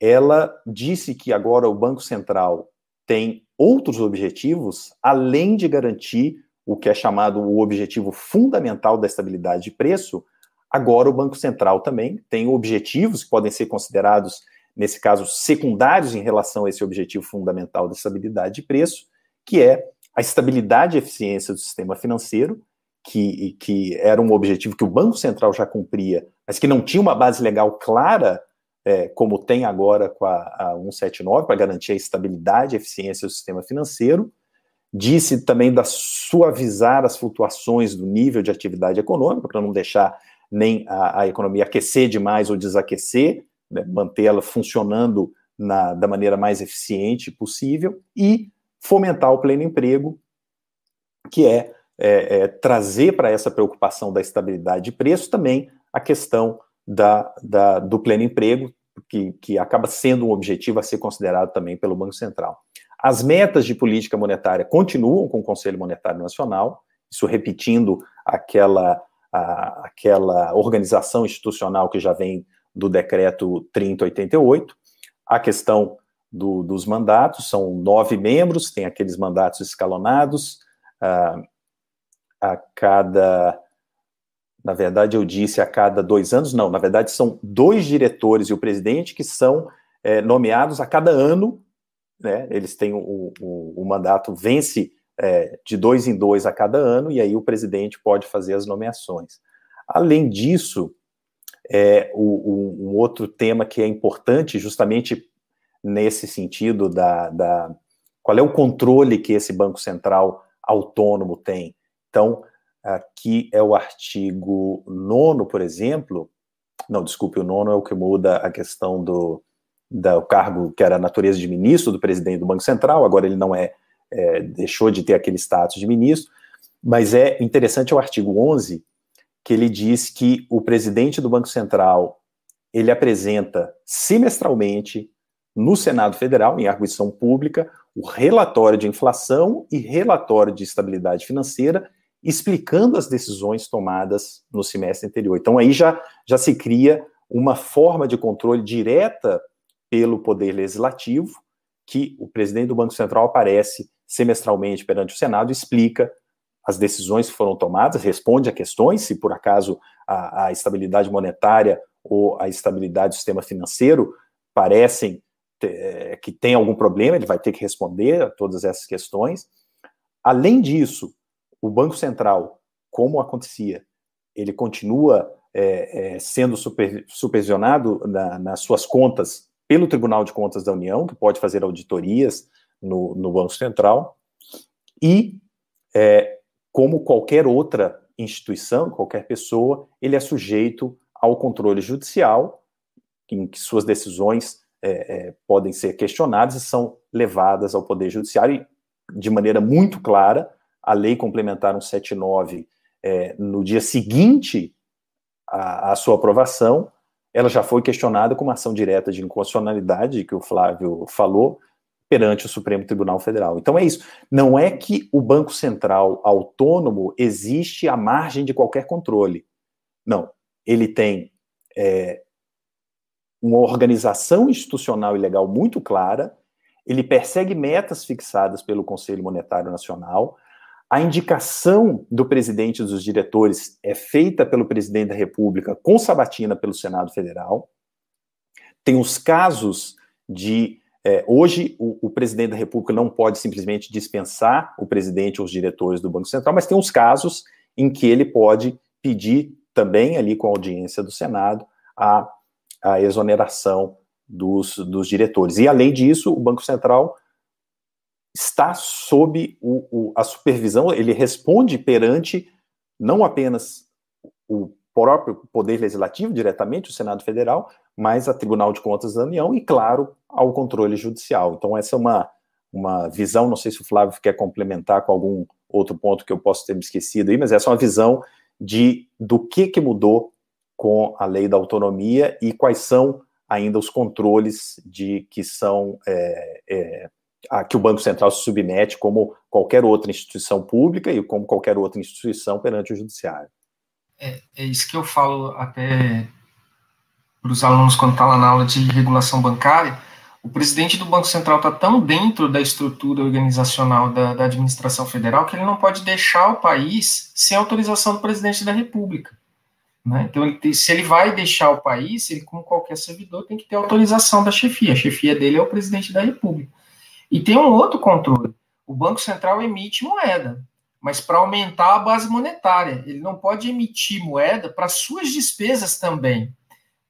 Ela disse que agora o Banco Central tem outros objetivos, além de garantir o que é chamado o objetivo fundamental da estabilidade de preço, agora o Banco Central também tem objetivos que podem ser considerados nesse caso, secundários em relação a esse objetivo fundamental da estabilidade de preço, que é a estabilidade e eficiência do sistema financeiro, que, que era um objetivo que o Banco Central já cumpria, mas que não tinha uma base legal clara, é, como tem agora com a, a 179, para garantir a estabilidade e eficiência do sistema financeiro. Disse também da suavizar as flutuações do nível de atividade econômica, para não deixar nem a, a economia aquecer demais ou desaquecer, né, mantê-la funcionando na, da maneira mais eficiente possível e fomentar o pleno emprego, que é, é, é trazer para essa preocupação da estabilidade de preço também a questão da, da, do pleno emprego, que, que acaba sendo um objetivo a ser considerado também pelo Banco Central. As metas de política monetária continuam com o Conselho Monetário Nacional, isso repetindo aquela, a, aquela organização institucional que já vem do decreto 3088. A questão do, dos mandatos, são nove membros, tem aqueles mandatos escalonados, uh, a cada. Na verdade, eu disse a cada dois anos, não, na verdade, são dois diretores e o presidente que são é, nomeados a cada ano, né? Eles têm o, o, o mandato, vence é, de dois em dois a cada ano, e aí o presidente pode fazer as nomeações. Além disso, é, o, um outro tema que é importante, justamente nesse sentido da, da, qual é o controle que esse Banco Central autônomo tem. Então, aqui é o artigo 9, por exemplo. Não, desculpe, o nono é o que muda a questão do, do cargo que era a natureza de ministro do presidente do Banco Central, agora ele não é, é deixou de ter aquele status de ministro, mas é interessante o artigo 11, que ele diz que o presidente do Banco Central ele apresenta semestralmente no Senado Federal, em arguição pública, o relatório de inflação e relatório de estabilidade financeira, explicando as decisões tomadas no semestre anterior. Então aí já, já se cria uma forma de controle direta pelo Poder Legislativo, que o presidente do Banco Central aparece semestralmente perante o Senado explica as decisões que foram tomadas, responde a questões, se por acaso a, a estabilidade monetária ou a estabilidade do sistema financeiro parecem ter, é, que tem algum problema, ele vai ter que responder a todas essas questões. Além disso, o Banco Central, como acontecia, ele continua é, é, sendo super, supervisionado na, nas suas contas pelo Tribunal de Contas da União, que pode fazer auditorias no, no Banco Central, e é, como qualquer outra instituição, qualquer pessoa, ele é sujeito ao controle judicial, em que suas decisões é, é, podem ser questionadas e são levadas ao Poder Judiciário de maneira muito clara. A Lei Complementar 179, é, no dia seguinte à, sua aprovação, ela já foi questionada com uma ação direta de inconstitucionalidade, que o Flávio falou, perante o Supremo Tribunal Federal. Então é isso. Não é que o Banco Central autônomo existe à margem de qualquer controle. Não. Ele tem é, uma organização institucional e legal muito clara, ele persegue metas fixadas pelo Conselho Monetário Nacional, a indicação do presidente dos diretores é feita pelo presidente da República com sabatina pelo Senado Federal. Tem os casos de. É, hoje, o, o, presidente da República não pode simplesmente dispensar o presidente ou os diretores do Banco Central, mas tem os casos em que ele pode pedir também, ali com a audiência do Senado, a, a exoneração dos, dos diretores. E, além disso, o Banco Central está sob o, o, a supervisão, ele responde perante não apenas o próprio Poder Legislativo, diretamente o Senado Federal, mas a Tribunal de Contas da União e, claro, ao controle judicial. Então, essa é uma, uma visão, não sei se o Flávio quer complementar com algum outro ponto que eu posso ter me esquecido aí, mas essa é uma visão de do que, que mudou com a lei da autonomia e quais são ainda os controles de que são é, é, a que o Banco Central se submete como qualquer outra instituição pública e como qualquer outra instituição perante o judiciário. É, é isso que eu falo até para os alunos quando está lá na aula de regulação bancária. O presidente do Banco Central está tão dentro da estrutura organizacional da, da, administração federal que ele não pode deixar o país sem autorização do presidente da República. Né? Então, ele se ele vai deixar o país, ele, como qualquer servidor, tem que ter autorização da chefia. A chefia dele é o presidente da República. E tem um outro controle. O Banco Central emite moeda, mas para aumentar a base monetária. Ele não pode emitir moeda para suas despesas também,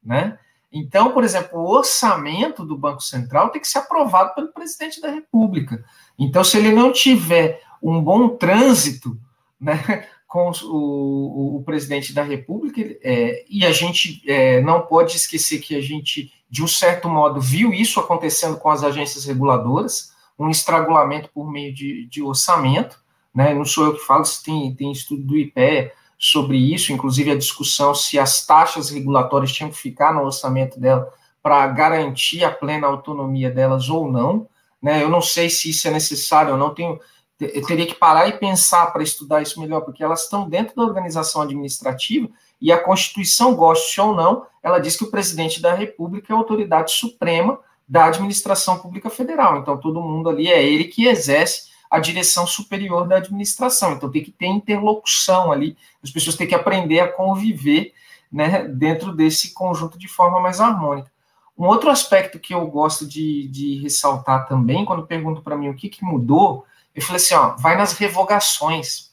né? Então, por exemplo, o orçamento do Banco Central tem que ser aprovado pelo presidente da República. Então, se ele não tiver um bom trânsito né, (laughs) com o, o, o presidente da República, é, e a gente é, não pode esquecer que a gente, de um certo modo, viu isso acontecendo com as agências reguladoras, um estrangulamento por meio de, de orçamento, né? Não sou eu que falo, tem, tem estudo do IPE sobre isso, inclusive a discussão se as taxas regulatórias tinham que ficar no orçamento dela para garantir a plena autonomia delas ou não. Né? Eu não sei se isso é necessário ou não, tenho, eu teria que parar e pensar para estudar isso melhor, porque elas estão dentro da organização administrativa e a Constituição, goste ou não, ela diz que o presidente da República é a autoridade suprema da administração pública federal. Então, todo mundo ali é ele que exerce a direção superior da administração. Então, tem que ter interlocução ali, as pessoas têm que aprender a conviver né, dentro desse conjunto de forma mais harmônica. Um outro aspecto que eu gosto de, de ressaltar também, quando pergunto para mim o que, que mudou, eu falei assim: ó, vai nas revogações.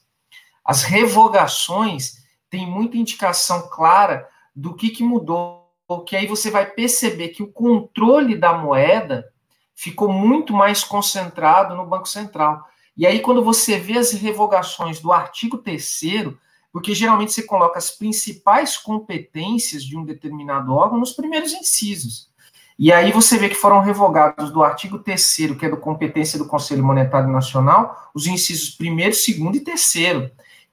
As revogações têm muita indicação clara do que, que mudou porque aí você vai perceber que o controle da moeda ficou muito mais concentrado no Banco Central. E aí, quando você vê as revogações do artigo 3 porque geralmente você coloca as principais competências de um determinado órgão nos primeiros incisos. E aí você vê que foram revogados do artigo 3 que é do competência do Conselho Monetário Nacional, os incisos 1 2 e 3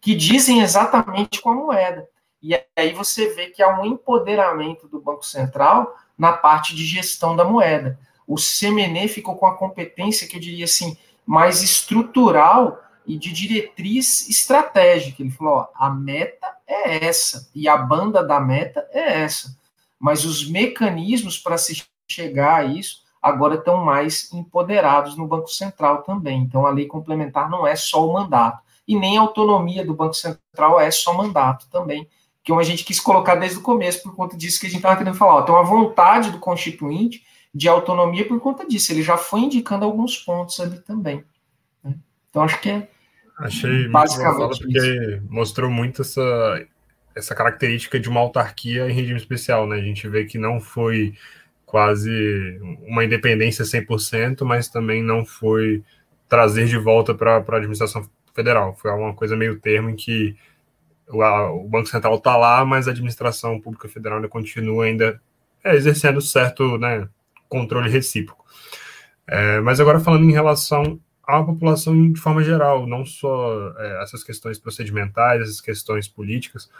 que dizem exatamente com a moeda. E aí você vê que há um empoderamento do Banco Central na parte de gestão da moeda. O CMNE ficou com a competência que eu diria assim, mais estrutural e de diretriz estratégica. Ele falou: ó, a meta é essa e a banda da meta é essa. Mas os mecanismos para se chegar a isso agora estão mais empoderados no Banco Central também. Então a lei complementar não é só o mandato e nem a autonomia do Banco Central é só mandato também que a gente quis colocar desde o começo por conta disso que a gente estava querendo falar. Ó, tem uma vontade do constituinte de autonomia por conta disso. Ele já foi indicando alguns pontos ali também. Né? Então acho que é Achei basicamente porque mostrou muito essa, essa característica de uma autarquia em regime especial, né? A gente vê que não foi quase uma independência 100%, mas também não foi trazer de volta para a administração federal. Foi uma coisa meio termo em que o Banco Central está lá, mas a administração pública federal ainda continua ainda é, exercendo certo né, controle recíproco. É, mas agora falando em relação à população de forma geral, não só é, essas questões procedimentais, essas questões políticas,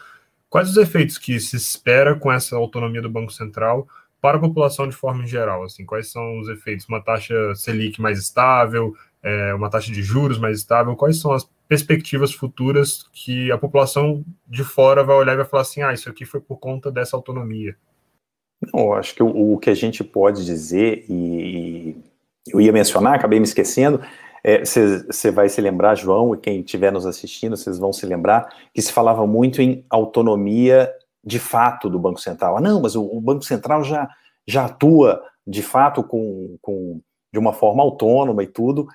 quais os efeitos que se espera com essa autonomia do Banco Central para a população de forma geral? Assim, quais são os efeitos? Uma taxa Selic mais estável, é, uma taxa de juros mais estável? Quais são as perspectivas futuras que a população de fora vai olhar e vai falar assim: ah, isso aqui foi por conta dessa autonomia? Não, acho que o, o que a gente pode dizer, e eu ia mencionar, acabei me esquecendo, você é, vai se lembrar, João, e quem estiver nos assistindo, vocês vão se lembrar, que se falava muito em autonomia de fato do Banco Central. Ah, não, mas o, o Banco Central já, já atua de fato com, com, de uma forma autônoma e tudo.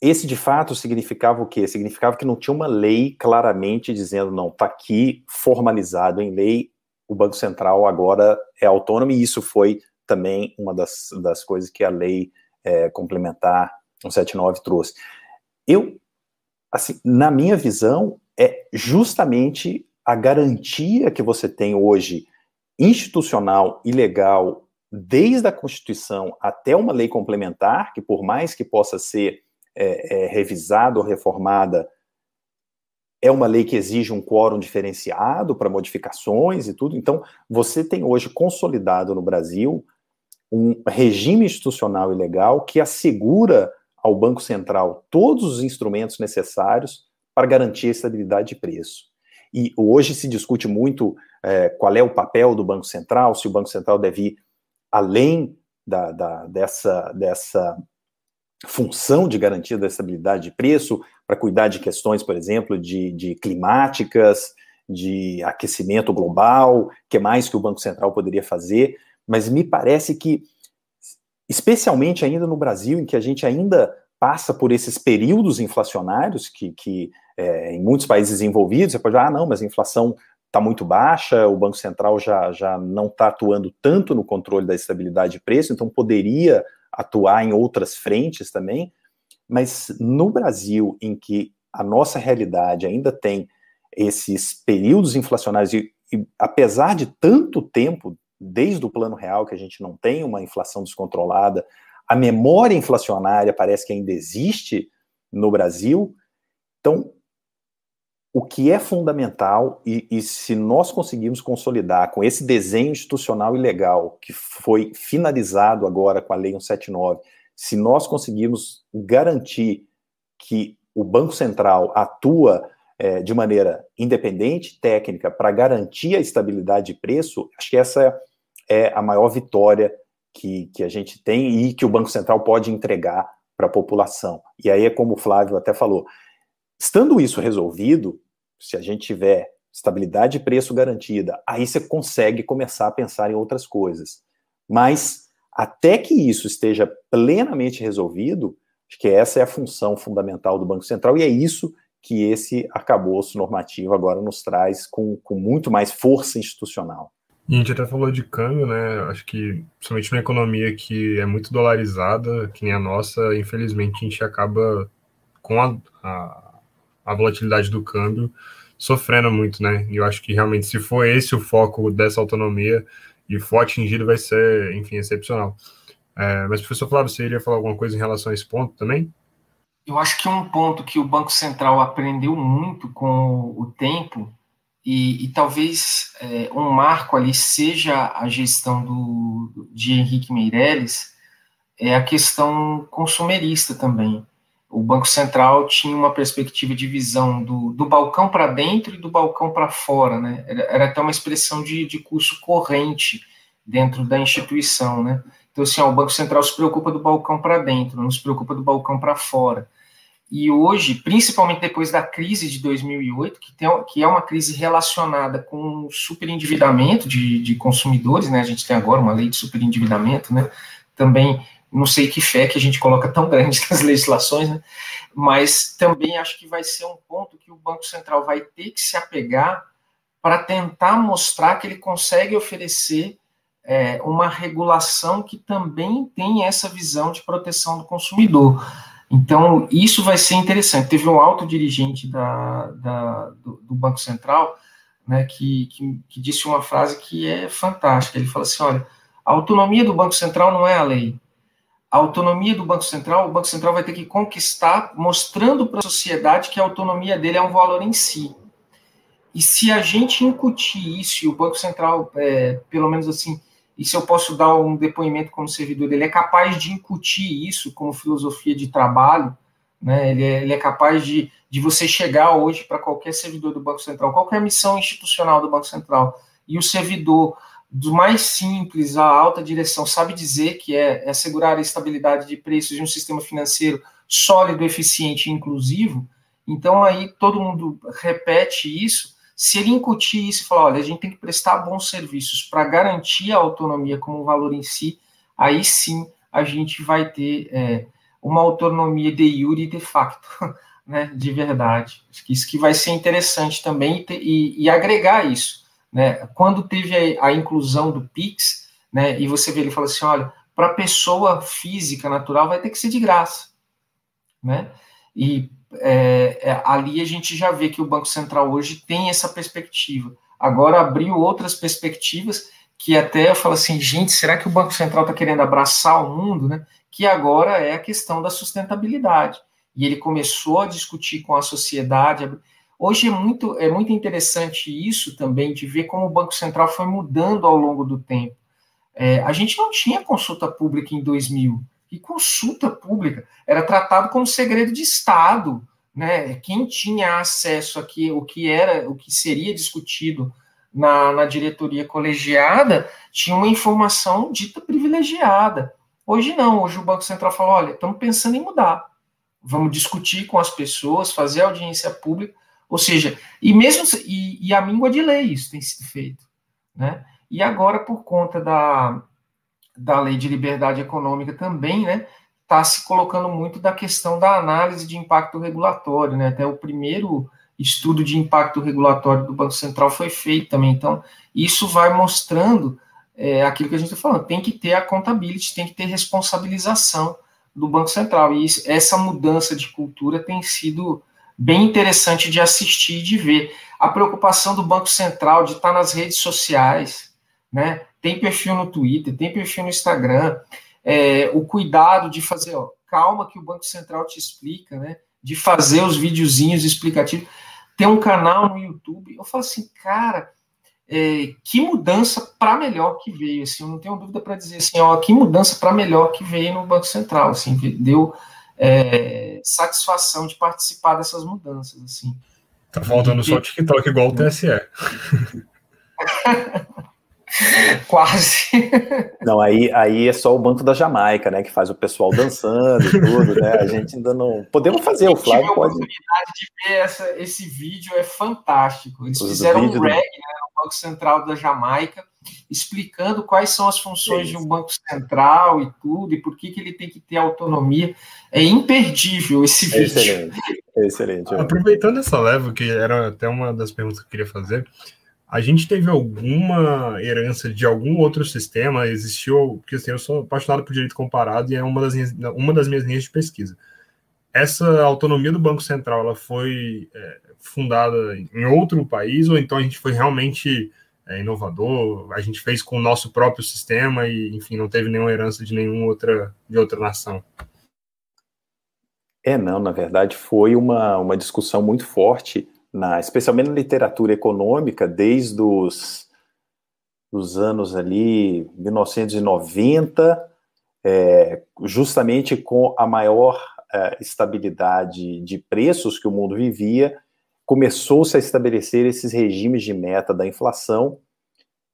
Esse de fato significava o quê? Significava que não tinha uma lei claramente dizendo, não, está aqui formalizado em lei, o Banco Central agora é autônomo, e isso foi também uma das, das coisas que a lei é, complementar 179 trouxe. Eu, assim, na minha visão, é justamente a garantia que você tem hoje, institucional e legal, desde a Constituição até uma lei complementar, que por mais que possa ser é, é, revisada ou reformada, é uma lei que exige um quórum diferenciado para modificações e tudo. Então, você tem hoje consolidado no Brasil um regime institucional e legal que assegura ao Banco Central todos os instrumentos necessários para garantir a estabilidade de preço. E hoje se discute muito é, qual é o papel do Banco Central, se o Banco Central deve ir além da, da, dessa, dessa função de garantia da estabilidade de preço, para cuidar de questões, por exemplo, de, de climáticas, de aquecimento global, que mais que o Banco Central poderia fazer, mas me parece que, especialmente ainda no Brasil, em que a gente ainda passa por esses períodos inflacionários, que, que é, em muitos países envolvidos, você pode falar, ah, não, mas a inflação está muito baixa, o Banco Central já, já não está atuando tanto no controle da estabilidade de preço, então poderia atuar em outras frentes também, mas no Brasil, em que a nossa realidade ainda tem esses períodos inflacionários, e, e apesar de tanto tempo, desde o plano real, que a gente não tem uma inflação descontrolada, a memória inflacionária parece que ainda existe no Brasil. Então, o que é fundamental, e, e, se nós conseguirmos consolidar com esse desenho institucional e legal que foi finalizado agora com a Lei 179, se nós conseguirmos garantir que o Banco Central atua é, de maneira independente, técnica, para garantir a estabilidade de preço, acho que essa é a maior vitória que, que a gente tem e que o Banco Central pode entregar para a população. E aí é como o Flávio até falou, estando isso resolvido, se a gente tiver estabilidade de preço garantida, aí você consegue começar a pensar em outras coisas. Mas até que isso esteja plenamente resolvido, acho que essa é a função fundamental do Banco Central e é isso que esse arcabouço normativo agora nos traz com, com muito mais força institucional. E a gente até falou de câmbio, né? Acho que, principalmente numa economia que é muito dolarizada, que nem a nossa, infelizmente a gente acaba com a, a, a volatilidade do câmbio sofrendo muito, né? E eu acho que realmente, se for esse o foco dessa autonomia e for atingido, vai ser, enfim, excepcional. É, mas, professor Flávio, você iria falar alguma coisa em relação a esse ponto também? Eu acho que um ponto que o Banco Central aprendeu muito com o tempo, e, e talvez é, um marco ali seja a gestão do, de Henrique Meirelles, é a questão consumerista também o Banco Central tinha uma perspectiva de visão do, do balcão para dentro e do balcão para fora, né? Era, era, até uma expressão de, de curso corrente dentro da instituição, né? Então, assim, ó, o Banco Central se preocupa do balcão para dentro, não se preocupa do balcão para fora. E hoje, principalmente depois da crise de 2008, que, tem, que é uma crise relacionada com o superendividamento de, de consumidores, né? A gente tem agora uma lei de superendividamento, né? Também não sei que fé que a gente coloca tão grande (laughs) nas legislações, né? mas também acho que vai ser um ponto que o Banco Central vai ter que se apegar para tentar mostrar que ele consegue oferecer é, uma regulação que também tem essa visão de proteção do consumidor. Então, isso vai ser interessante. Teve um alto dirigente da, da do, do, Banco Central né, que, que, que disse uma frase que é fantástica. Ele falou assim: olha A autonomia do Banco Central não é a lei. A autonomia do Banco Central, o Banco Central vai ter que conquistar, mostrando para a sociedade que a autonomia dele é um valor em si. E se a gente incutir isso, e o Banco Central, é, pelo menos assim, e se eu posso dar um depoimento como servidor dele, é capaz de incutir isso como filosofia de trabalho, né? ele, é, ele é capaz de, de você chegar hoje para qualquer servidor do Banco Central, qualquer missão institucional do Banco Central, e o servidor do mais simples à alta direção sabe dizer que é, é assegurar a estabilidade de preços de um sistema financeiro sólido, eficiente e inclusivo, então aí todo mundo repete isso, se ele incutir isso e falar, olha, a gente tem que prestar bons serviços para garantir a autonomia como um valor em si, aí sim a gente vai ter é, uma autonomia de jure e de facto, (laughs) né, de verdade. Acho que isso que vai ser interessante também e, e agregar isso. Né? Quando teve a, a, inclusão do PIX, né, e você vê ele fala assim, olha, para pessoa física natural vai ter que ser de graça. Né? E é, é, ali a gente já vê que o Banco Central hoje tem essa perspectiva. Agora abriu outras perspectivas que até eu falo assim, gente, será que o Banco Central está querendo abraçar o mundo, né? Que agora é a questão da sustentabilidade. E ele começou a discutir com a sociedade. Hoje é muito, é muito interessante isso também, de ver como o Banco Central foi mudando ao longo do tempo. É, a gente não tinha consulta pública em 2000. E consulta pública era tratado como segredo de Estado. Né? Quem tinha acesso aqui, o que era, o que seria discutido na, na diretoria colegiada, tinha uma informação dita privilegiada. Hoje não, hoje o Banco Central falou: olha, estamos pensando em mudar. Vamos discutir com as pessoas, fazer audiência pública, ou seja, e mesmo e, e a míngua de lei isso tem sido feito, né? E agora por conta da, da lei de liberdade econômica também, né, está se colocando muito da questão da análise de impacto regulatório, né? Até o primeiro estudo de impacto regulatório do Banco Central foi feito também. Então, isso vai mostrando é, aquilo que a gente está falando. Tem que ter a accountability, tem que ter responsabilização do Banco Central. E isso, essa mudança de cultura tem sido bem interessante de assistir e de ver. A preocupação do Banco Central de estar nas redes sociais, né? Tem perfil no Twitter, tem perfil no Instagram. É, o cuidado de fazer, ó, calma que o Banco Central te explica, né? De fazer os videozinhos explicativos tem um canal no YouTube. Eu falo assim, cara, é, que mudança para melhor que veio. Assim, eu não tenho dúvida para dizer assim, ó, que mudança para melhor que veio no Banco Central. Assim, deu é, satisfação de participar dessas mudanças. Assim. Tá faltando e, só o TikTok igual o TSE. (laughs) Quase. Não, aí, aí é só o Banco da Jamaica, né? Que faz o pessoal dançando e tudo, né? A gente ainda não. Podemos fazer, o Flávio pode. A oportunidade de ver essa, esse vídeo é fantástico. Eles Os fizeram um reg né, no Banco Central da Jamaica, explicando quais são as funções de um Banco Central e tudo, e por que, que ele tem que ter autonomia. É imperdível esse vídeo. Excelente, excelente. Aproveitando essa leva, que era até uma das perguntas que eu queria fazer a gente teve alguma herança de algum outro sistema? Existiu, porque assim, eu sou apaixonado por direito comparado e é uma das, minhas, uma das minhas linhas de pesquisa. Essa autonomia do Banco Central, ela foi é, fundada em outro país ou então a gente foi realmente é, inovador? A gente fez com o nosso próprio sistema e, enfim, não teve nenhuma herança de nenhuma outra de outra nação? É, não, na verdade foi uma, uma discussão muito forte na, especialmente na literatura econômica, desde os dos anos ali 1990, é, justamente com a maior é, estabilidade de preços que o mundo vivia, começou-se a estabelecer esses regimes de meta da inflação,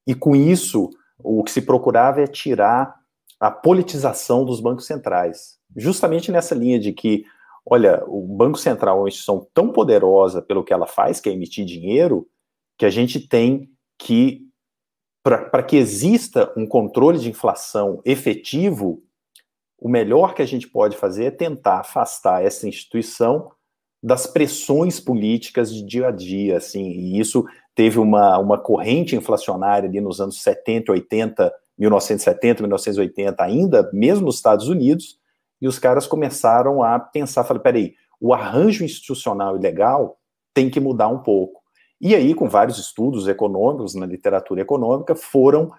e com isso o que se procurava é tirar a politização dos bancos centrais, justamente nessa linha de que olha, o Banco Central é uma instituição tão poderosa pelo que ela faz, que é emitir dinheiro, que a gente tem que, para que exista um controle de inflação efetivo, o melhor que a gente pode fazer é tentar afastar essa instituição das pressões políticas de dia a dia, assim, e isso teve uma, uma corrente inflacionária ali nos anos 70, 80, 1970, 1980, ainda mesmo nos Estados Unidos, e os caras começaram a pensar, falei, peraí, o arranjo institucional e legal tem que mudar um pouco. E aí, com vários estudos econômicos na literatura econômica, foram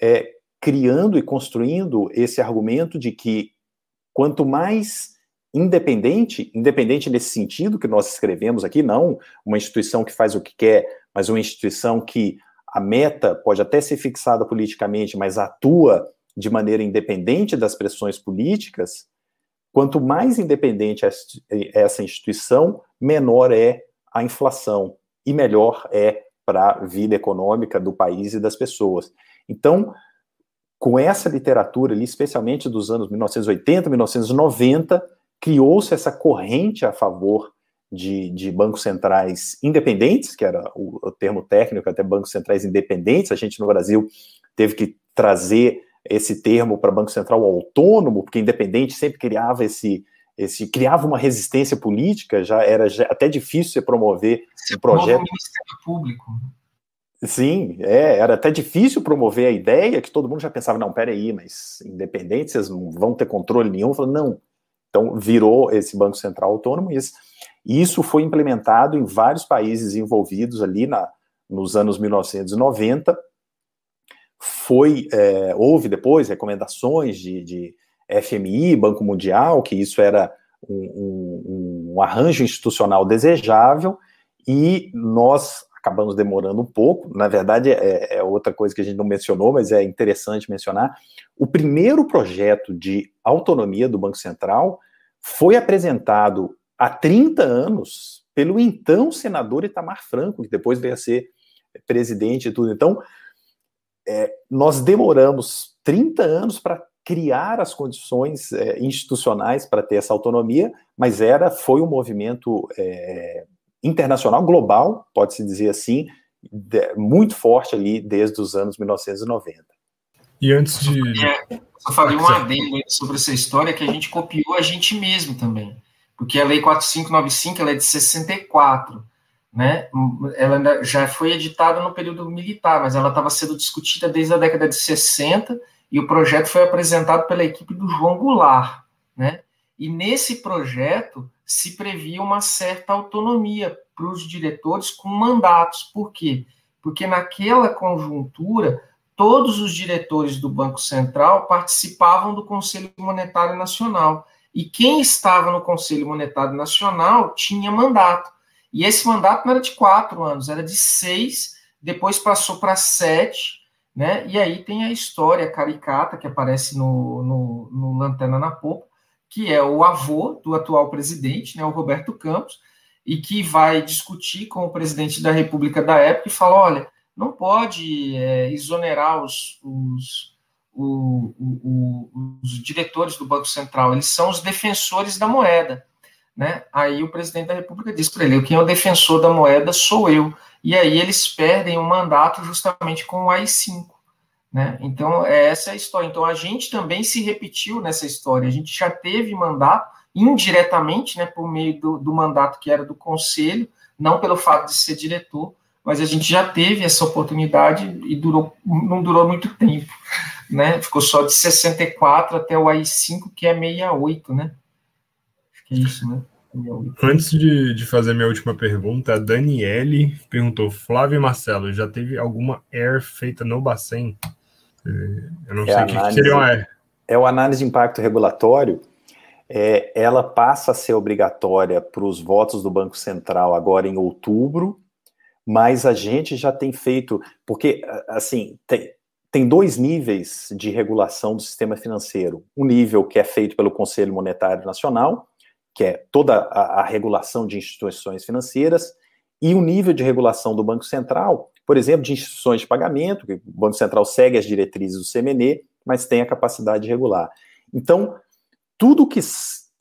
é, criando e construindo esse argumento de que quanto mais independente, independente nesse sentido que nós escrevemos aqui, não uma instituição que faz o que quer, mas uma instituição que a meta pode até ser fixada politicamente, mas atua de maneira independente das pressões políticas, quanto mais independente essa instituição, menor é a inflação e melhor é para a vida econômica do país e das pessoas. Então, com essa literatura ali, especialmente dos anos 1980, 1990, criou-se essa corrente a favor de, de, bancos centrais independentes, que era o, o, termo técnico, até bancos centrais independentes. A gente no Brasil teve que trazer esse termo para Banco Central autônomo, porque independente sempre criava esse, esse criava uma resistência política, já era já, até difícil você promover Você um projeto. Ministério Público. Sim, é, era até difícil promover a ideia que todo mundo já pensava, não, peraí, mas independente, vocês não vão ter controle nenhum. Falou, não. Então, virou esse Banco Central Autônomo e isso foi implementado em vários países envolvidos ali na, nos anos 1990. Foi, é, houve depois recomendações de, de, FMI, Banco Mundial, que isso era um, um, um arranjo institucional desejável, e nós acabamos demorando um pouco. Na verdade, é, é, outra coisa que a gente não mencionou, mas é interessante mencionar. O primeiro projeto de autonomia do Banco Central foi apresentado há 30 anos pelo então senador Itamar Franco, que depois veio a ser presidente e tudo. Então, é, nós demoramos 30 anos para criar as condições é, institucionais para ter essa autonomia, mas era foi um movimento é, internacional, global, pode-se dizer assim, de, muito forte ali desde os anos 1990. E antes de. É, só falei um adendo sobre essa história que a gente copiou a gente mesmo também. Porque a Lei 4595 ela é de 64, né? Ela já foi editada no período militar, mas ela estava sendo discutida desde a década de 60 e o projeto foi apresentado pela equipe do João Goulart, né? E nesse projeto se previa uma certa autonomia para os diretores com mandatos. Por quê? Porque naquela conjuntura, todos os diretores do Banco Central participavam do Conselho Monetário Nacional. E quem estava no Conselho Monetário Nacional tinha mandato. E esse mandato não era de quatro anos, era de seis, depois passou para sete, né? E aí tem a história caricata que aparece no, no, no Lanterna na Popa, que é o avô do atual presidente, né, o Roberto Campos, e que vai discutir com o presidente da República da época e fala: olha, não pode é, exonerar os, os, o, o, os diretores do Banco Central, eles são os defensores da moeda. Né? Aí o presidente da República diz para ele: quem é o defensor da moeda sou eu. E aí eles perdem o mandato justamente com o AI-5. Né? Então, é essa a história. Então, a gente também se repetiu nessa história. A gente já teve mandato, indiretamente, né, por meio do, do mandato que era do conselho, não pelo fato de ser diretor, mas a gente já teve essa oportunidade e durou, não durou muito tempo. Né? Ficou só de 64 até o AI-5, que é 68, né? Acho que é isso, né? Antes de, de fazer minha última pergunta, a Daniele perguntou: Flávio e Marcelo, já teve alguma air feita no Bacen? Eu não é sei o que, seria uma air. É o análise de impacto regulatório. É, ela passa a ser obrigatória para os votos do Banco Central agora em outubro, mas a gente já tem feito, porque assim tem, tem dois níveis de regulação do sistema financeiro. Um nível que é feito pelo Conselho Monetário Nacional, que é toda a, a regulação de instituições financeiras, e o nível de regulação do Banco Central, por exemplo, de instituições de pagamento, que o Banco Central segue as diretrizes do CMN, mas tem a capacidade de regular. Então, tudo que,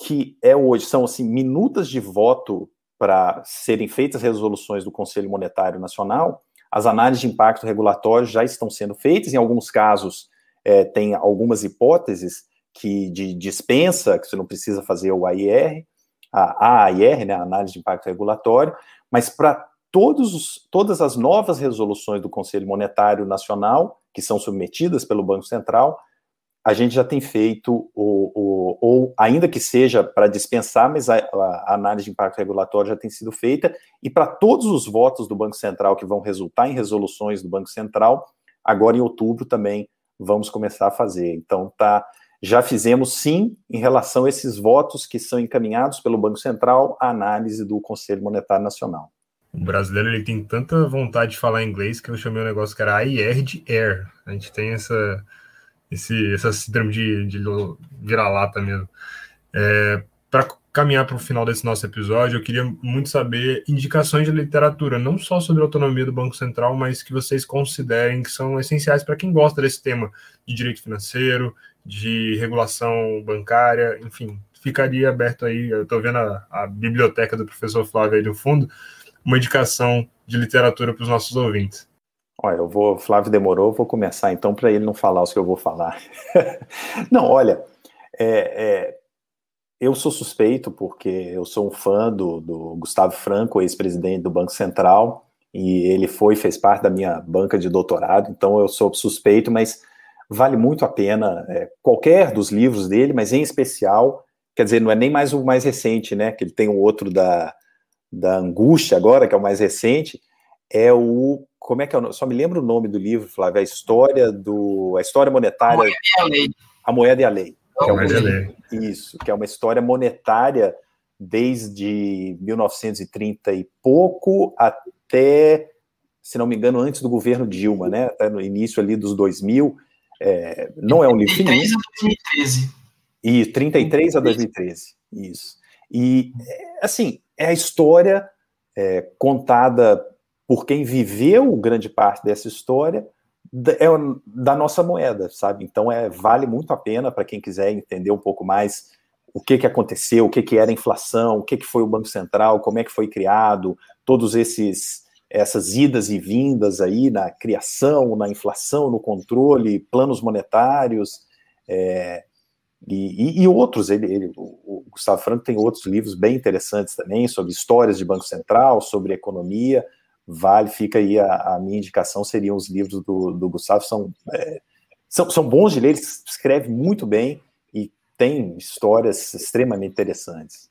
que é hoje são assim, minutas de voto para serem feitas resoluções do Conselho Monetário Nacional, as análises de impacto regulatório já estão sendo feitas, em alguns casos é, tem algumas hipóteses que de dispensa, que você não precisa fazer o AIR, a AIR, né, a análise de impacto regulatório, mas para todas as novas resoluções do Conselho Monetário Nacional, que são submetidas pelo Banco Central, a gente já tem feito, o, o ou ainda que seja para dispensar, mas a, a, análise de impacto regulatório já tem sido feita, e para todos os votos do Banco Central que vão resultar em resoluções do Banco Central, agora em outubro também vamos começar a fazer. Então, tá, já fizemos sim em relação a esses votos que são encaminhados pelo Banco Central à análise do Conselho Monetário Nacional. O brasileiro ele tem tanta vontade de falar inglês que eu chamei um negócio que era IR de Air. A gente tem essa, esse, essa síndrome de, de vira-lata mesmo. É, Para caminhar para o final desse nosso episódio, eu queria muito saber indicações de literatura, não só sobre a autonomia do Banco Central, mas que vocês considerem que são essenciais para quem gosta desse tema de direito financeiro, de regulação bancária, enfim, ficaria aberto aí. Eu estou vendo a, a, biblioteca do professor Flávio aí no fundo, uma indicação de literatura para os nossos ouvintes. Olha, eu vou, Flávio demorou, vou começar então para ele não falar os que eu vou falar. (laughs) não, olha, é, é, eu sou suspeito porque eu sou um fã do, do Gustavo Franco, ex-presidente do Banco Central, e ele foi, fez parte da minha banca de doutorado, então eu sou suspeito, mas vale muito a pena é, qualquer dos livros dele, mas em especial, quer dizer, não é nem mais o mais recente, né? Que ele tem o outro da, da Angústia agora, que é o mais recente, é o como é que é o Só me lembro o nome do livro, Flávio, a história do a história monetária. A moeda e a lei. A moeda e a lei. Que é uma, isso, que é uma história monetária desde 1930 e pouco até, se não me engano, antes do governo Dilma, né? No início ali dos 2000. É, não é um livro finito. 33 a 2013. E 33 a 2013, isso. E, é, assim, é a história é, contada por quem viveu grande parte dessa história é da nossa moeda, sabe? Então, é, vale muito a pena para quem quiser entender um pouco mais o que, que aconteceu, o que, que era a inflação, o que, que foi o Banco Central, como é que foi criado, todos esses essas idas e vindas aí na criação, na inflação, no controle, planos monetários é, e, e, outros. Ele, ele, o Gustavo Franco tem outros livros bem interessantes também sobre histórias de Banco Central, sobre economia. Vale, fica aí a, a minha indicação seriam os livros do, do Gustavo são, é, são são bons de ler. Ele escreve muito bem e tem histórias extremamente interessantes.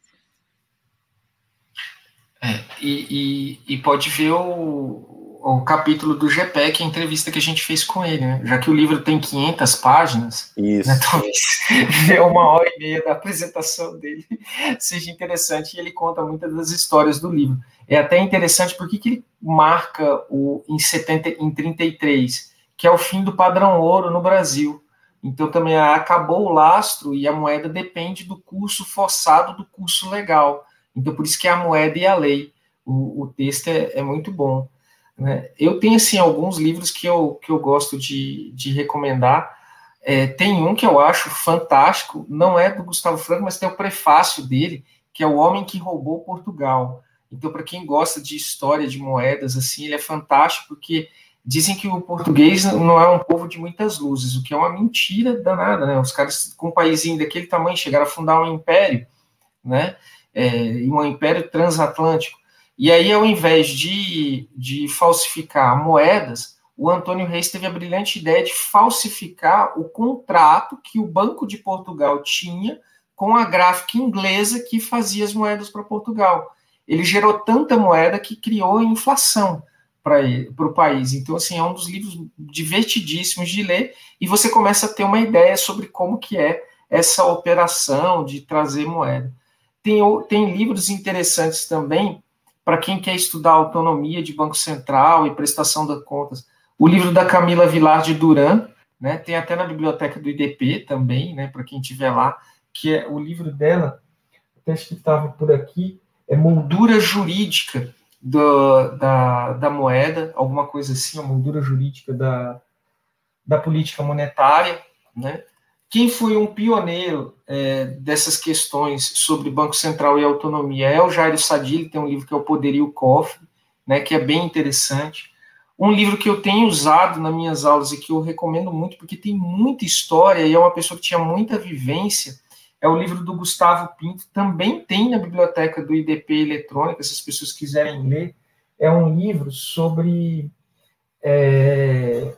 É, e, e, e, pode ver o, o capítulo do GPEC, a entrevista que a gente fez com ele, né? Já que o livro tem 500 páginas, Isso. Né, talvez (laughs) ver uma hora e meia da apresentação dele (laughs) seja interessante e ele conta muitas das histórias do livro. É até interessante porque que ele marca o em 70 em 33, que é o fim do padrão ouro no Brasil. Então também acabou o lastro e a moeda depende do curso forçado do curso legal. Então, por isso que a moeda e a lei. O, o texto é, é, muito bom. Né? Eu tenho, assim, alguns livros que eu, que eu gosto de, de recomendar. É, tem um que eu acho fantástico, não é do Gustavo Franco, mas tem o prefácio dele, que é O Homem que Roubou Portugal. Então, para quem gosta de história de moedas, assim, ele é fantástico, porque dizem que o português não é um povo de muitas luzes, o que é uma mentira danada, né? Os caras com um país daquele tamanho chegaram a fundar um império, né? É, um império transatlântico. E aí, ao invés de, de falsificar moedas, o Antônio Reis teve a brilhante ideia de falsificar o contrato que o Banco de Portugal tinha com a gráfica inglesa que fazia as moedas para Portugal. Ele gerou tanta moeda que criou inflação para o país. Então, assim, é um dos livros divertidíssimos de ler e você começa a ter uma ideia sobre como que é essa operação de trazer moeda. Tem, tem livros interessantes também para quem quer estudar autonomia de Banco Central e prestação das contas. O livro da Camila Vilar de Duran, né, tem até na biblioteca do IDP também, né, para quem tiver lá, que é o livro dela, até acho que estava por aqui, é Moldura Jurídica do, da, da Moeda, alguma coisa assim, a moldura jurídica da, da política monetária, né? Quem foi um pioneiro é, dessas questões sobre Banco Central e autonomia é o Jairo Sadili, tem um livro que é O Poder e o Cofre, né, que é bem interessante. Um livro que eu tenho usado nas minhas aulas e que eu recomendo muito, porque tem muita história e é uma pessoa que tinha muita vivência, é o livro do Gustavo Pinto, também tem na biblioteca do IDP Eletrônica, se as pessoas quiserem ler. É um livro sobre é,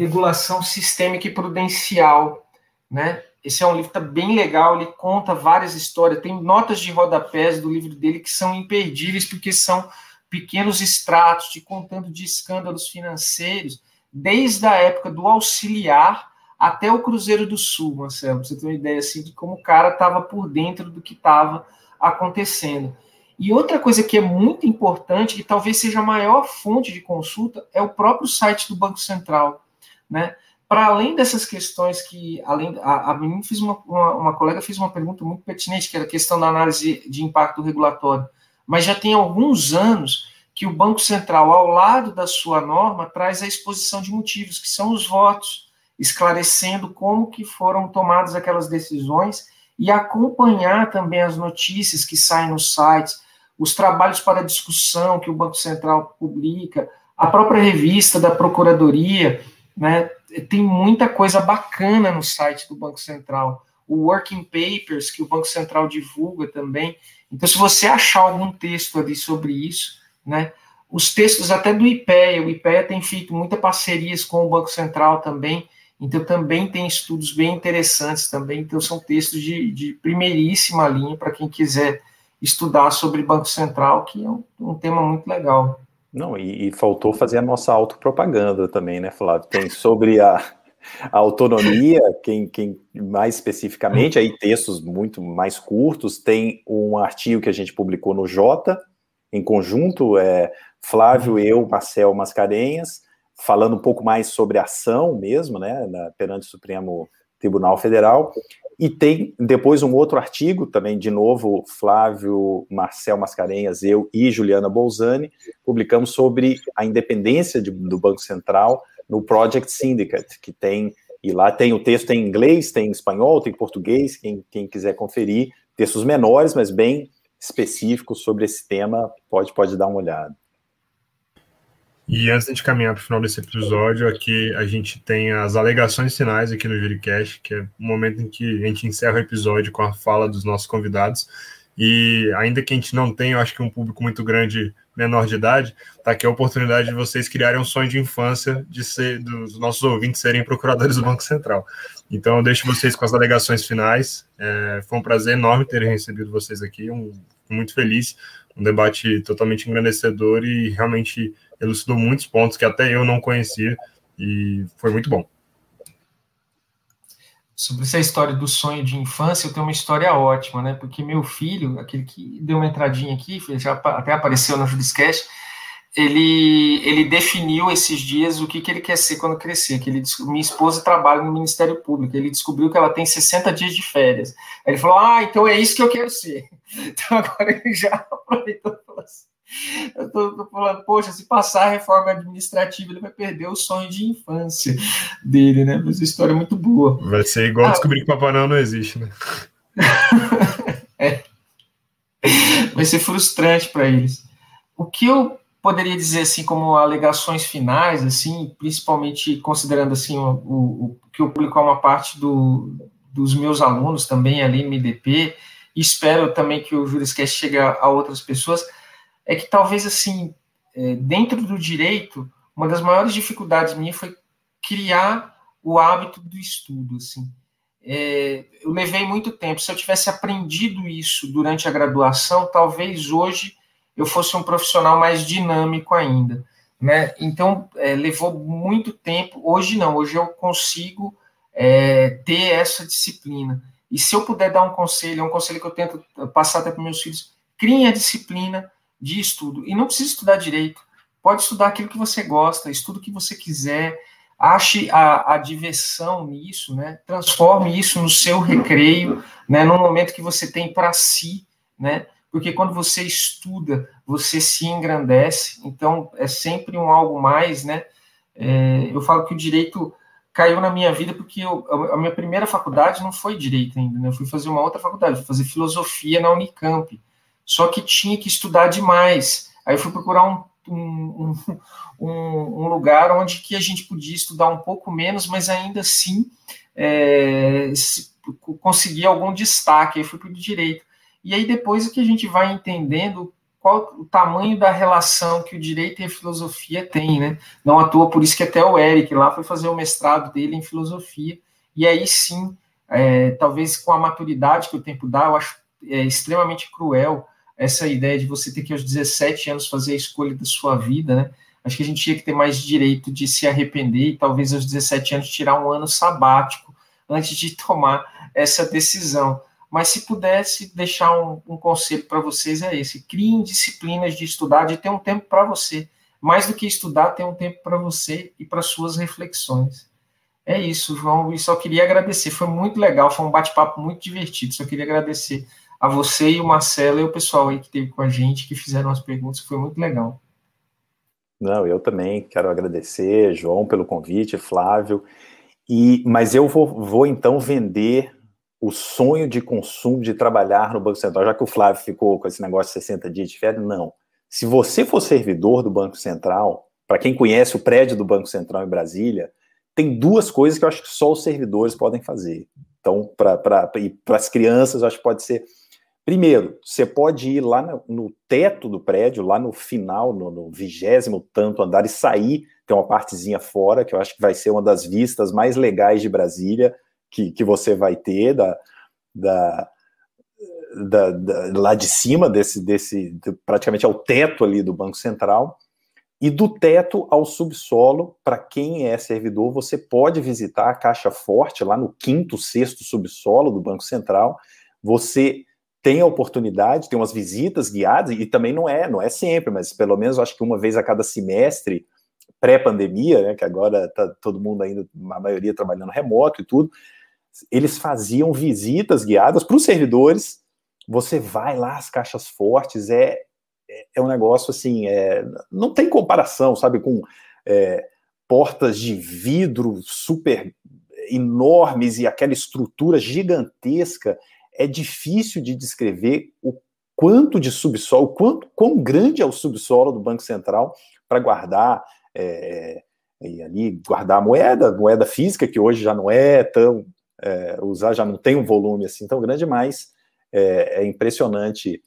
regulação sistêmica e prudencial, né? Esse é um livro tá bem legal, ele conta várias histórias, tem notas de rodapés do livro dele que são imperdíveis porque são pequenos extratos de contando de escândalos financeiros desde a época do auxiliar até o Cruzeiro do Sul, Marcelo, pra você ter uma ideia assim, de como o cara estava por dentro do que estava acontecendo. E outra coisa que é muito importante, que talvez seja a maior fonte de consulta, é o próprio site do Banco Central. Né? Para além dessas questões que, além a, a mim fiz uma, uma, uma, colega fez uma pergunta muito pertinente, que era a questão da análise de impacto regulatório. Mas já tem alguns anos que o Banco Central, ao lado da sua norma, traz a exposição de motivos, que são os votos, esclarecendo como que foram tomadas aquelas decisões e acompanhar também as notícias que saem nos sites, os trabalhos para discussão que o Banco Central publica, a própria revista da Procuradoria, né, tem muita coisa bacana no site do Banco Central. O Working Papers, que o Banco Central divulga também. Então, se você achar algum texto ali sobre isso, né, os textos até do IPEA, o IPEA tem feito muitas parcerias com o Banco Central também, então também tem estudos bem interessantes também, então são textos de, de primeiríssima linha para quem quiser estudar sobre Banco Central, que é um, um tema muito legal. Não, e, e, faltou fazer a nossa autopropaganda também, né, Flávio? Tem sobre a, a autonomia, quem, quem mais especificamente, aí textos muito mais curtos, tem um artigo que a gente publicou no Jota, em conjunto, é Flávio, eu, Marcel Mascarenhas, falando um pouco mais sobre ação mesmo, né, na, perante o Supremo Tribunal Federal, e tem depois um outro artigo, também de novo, Flávio, Marcel Mascarenhas, eu e Juliana Bolzani, publicamos sobre a independência de, do Banco Central no Project Syndicate, que tem, e lá tem o texto em inglês, tem em espanhol, tem em português, quem, quem quiser conferir, textos menores, mas bem específicos sobre esse tema, pode, pode dar uma olhada. E antes de caminhar para o final desse episódio, aqui a gente tem as alegações finais aqui no Juricast, que é o momento em que a gente encerra o episódio com a fala dos nossos convidados. E ainda que a gente não tenha, eu acho que um público muito grande menor de idade, tá aqui a oportunidade de vocês criarem um sonho de infância de ser dos nossos ouvintes serem procuradores do Banco Central. Então eu deixo vocês com as alegações finais. É, foi um prazer enorme ter recebido vocês aqui, um, muito feliz, um debate totalmente engrandecedor e realmente elucidou muitos pontos que até eu não conhecia e foi muito bom. Sobre essa história do sonho de infância, eu tenho uma história ótima, né? Porque meu filho, aquele que deu uma entradinha aqui, já até apareceu no Judiscast, ele, ele definiu esses dias o que, que ele quer ser quando crescer. Que ele, minha esposa trabalha no Ministério Público. Ele descobriu que ela tem 60 dias de férias. Aí ele falou: Ah, então é isso que eu quero ser. (laughs) Então agora ele já (laughs) aproveitou e falou assim: eu estou falando, poxa, se passar a reforma administrativa, ele vai perder o sonho de infância dele, né? Mas a história é muito boa. Vai ser igual ah, descobrir que Papai Noel não existe, né? (laughs) é. Vai ser frustrante para eles. O que eu poderia dizer assim como alegações finais, assim, principalmente considerando assim o, o, que eu publico é uma parte do, dos meus alunos também ali no MDP, e espero também que o Juriscast chegue a outras pessoas é que talvez assim, é, dentro do direito, uma das maiores dificuldades minha foi criar o hábito do estudo, assim. É, eu levei muito tempo. Se eu tivesse aprendido isso durante a graduação, talvez hoje eu fosse um profissional mais dinâmico ainda, né? Então é, levou muito tempo. Hoje não. Hoje eu consigo é, ter essa disciplina. E se eu puder dar um conselho, é um conselho que eu tento passar até para meus filhos: criem a disciplina, de estudo. E não precisa estudar direito. Pode estudar aquilo que você gosta, estuda o que você quiser, ache a, a diversão nisso, né? Transforme isso no seu recreio, né? No momento que você tem para si, né? Porque quando você estuda, você se engrandece. Então é sempre um algo mais, né? É, eu falo que o direito caiu na minha vida porque eu, a minha primeira faculdade não foi direito ainda, né? Eu fui fazer uma outra faculdade, fui fazer filosofia na Unicamp só que tinha que estudar demais. Aí eu fui procurar um, um, (laughs) um, um, lugar onde que a gente podia estudar um pouco menos, mas ainda assim é, conseguir algum destaque. Aí fui para o direito. E aí depois é que a gente vai entendendo qual o tamanho da relação que o direito e a filosofia têm, né? Não à toa, por isso que até o Eric lá foi fazer o mestrado dele em filosofia, e aí sim, é, talvez com a maturidade que o tempo dá, eu acho é, extremamente cruel essa ideia de você ter que aos 17 anos fazer a escolha da sua vida, né? Acho que a gente tinha que ter mais direito de se arrepender e talvez aos 17 anos tirar um ano sabático antes de (laughs) tomar essa decisão. Mas se pudesse deixar um, um conselho para vocês é esse: criem disciplinas de estudar, de ter um tempo para você. Mais do que estudar, ter um tempo para você e para suas reflexões. É isso, João. E só queria agradecer. Foi muito legal, foi um bate-papo muito divertido. Só queria agradecer a você e o Marcelo e o pessoal aí que esteve com a gente, que fizeram as perguntas. Foi muito legal. Não, eu também quero agradecer, João, pelo convite, Flávio. E, mas eu vou, vou então vender o sonho de consumo de trabalhar no Banco Central, já que o Flávio ficou com esse negócio de 60 dias de férias, não. Se você for servidor do Banco Central, para quem conhece o prédio do Banco Central em Brasília, tem duas coisas que eu acho que só os servidores podem fazer. Então, para as crianças, eu acho que pode ser Primeiro, você pode ir lá no, teto do prédio, lá no final, no vigésimo tanto andar, e sair, tem uma partezinha fora, que eu acho que vai ser uma das vistas mais legais de Brasília, que, que você vai ter, da, da, da, da lá de cima, desse, desse praticamente ao teto ali do Banco Central. E do teto ao subsolo, para quem é servidor, você pode visitar a Caixa Forte, lá no quinto, sexto subsolo do Banco Central. Você tem a oportunidade, tem umas visitas guiadas, e também não é, não é sempre, mas pelo menos acho que uma vez a cada semestre, pré-pandemia, né, que agora está todo mundo ainda, a maioria trabalhando remoto e tudo, eles faziam visitas guiadas para os servidores. Você vai lá, as caixas fortes, é, é, é um negócio assim, é, não tem comparação, sabe, com é, portas de vidro super enormes e aquela estrutura gigantesca é difícil de descrever o quanto de subsolo, quanto, quão grande é o subsolo do Banco Central para guardar é, e ali guardar moeda, moeda física, que hoje já não é tão é, usar, já não tem um volume assim tão grande, mas é, é impressionante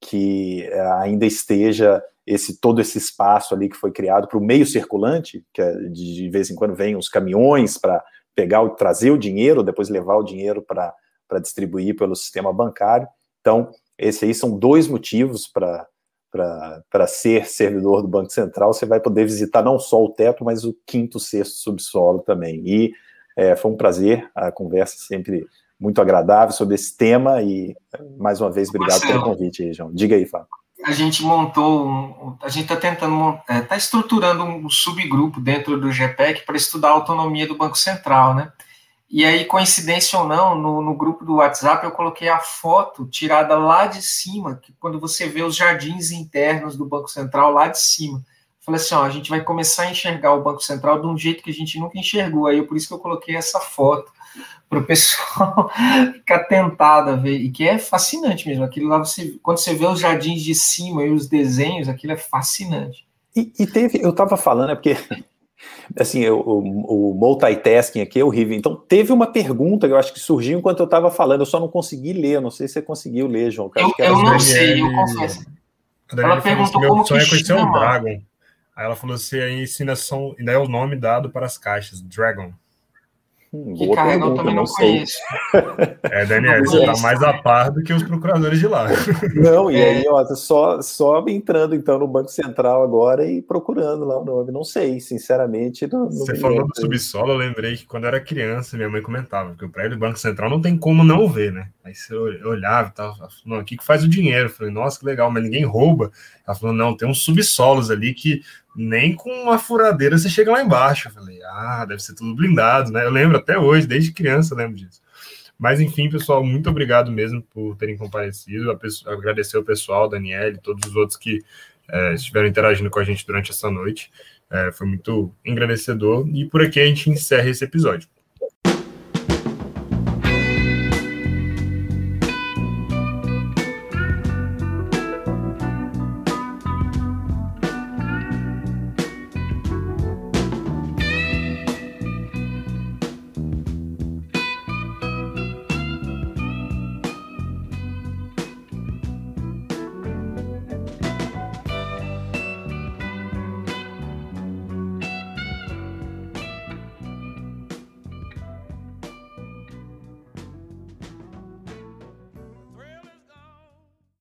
que é, ainda esteja esse todo esse espaço ali que foi criado para o meio circulante, que é, de, de, vez em quando vem os caminhões para pegar trazer o dinheiro, depois levar o dinheiro para para distribuir pelo sistema bancário. Então, esses aí são dois motivos para para ser servidor do Banco Central, você vai poder visitar não só o teto, mas o quinto, sexto subsolo também. E é, foi um prazer, a conversa sempre muito agradável sobre esse tema e, mais uma vez, obrigado Marcelo, pelo convite aí, João. Diga aí, Fábio. A gente montou, um, a gente está tentando, está é, tá estruturando um subgrupo dentro do GPEC para estudar a autonomia do Banco Central, né? E aí, coincidência ou não, no, no, grupo do WhatsApp eu coloquei a foto tirada lá de cima, que quando você vê os jardins internos do Banco Central lá de cima. Falei assim, ó, a gente vai começar a enxergar o Banco Central de um jeito que a gente nunca enxergou. Aí por isso que eu coloquei essa foto (laughs) para o pessoal (laughs) ficar tentado a ver. E que é fascinante mesmo. Aquilo lá, você, quando você vê os jardins de cima e os desenhos, aquilo é fascinante. E, e teve, eu estava falando, é porque assim, o, o, o multitasking aqui é horrível. Então, teve uma pergunta que eu acho que surgiu enquanto eu estava falando, eu só não consegui ler, não sei se você conseguiu ler, João. Eu, eu, eu não sei, eu confesso. Ela perguntou como que é conhecer o Dragon. Aí ela falou se a ensinação ainda é o nome dado para as caixas, Dragon. Que boa pergunta, eu também não, não conheço. (laughs) É, Daniel, você está mais a par do que os procuradores de lá. Não, e aí, ó, só, só entrando então no Banco Central agora e procurando lá o nome. Não sei, sinceramente. Não, não você falou do subsolo, eu lembrei que quando era criança, minha mãe comentava que o prédio do Banco Central não tem como não ver, né? Aí você olhava e tal, não, aqui que faz o dinheiro. Eu falei, nossa, que legal, mas ninguém rouba. Ela falou, não, tem uns subsolos ali que nem com uma furadeira você chega lá embaixo. Eu falei, ah, deve ser tudo blindado, né? Eu lembro até hoje, desde criança, eu lembro disso. Mas enfim, pessoal, muito obrigado mesmo por terem comparecido. Agradecer ao pessoal, Daniel e todos os outros que é, estiveram interagindo com a gente durante essa noite. É, foi muito engrandecedor. E por aqui a gente encerra esse episódio.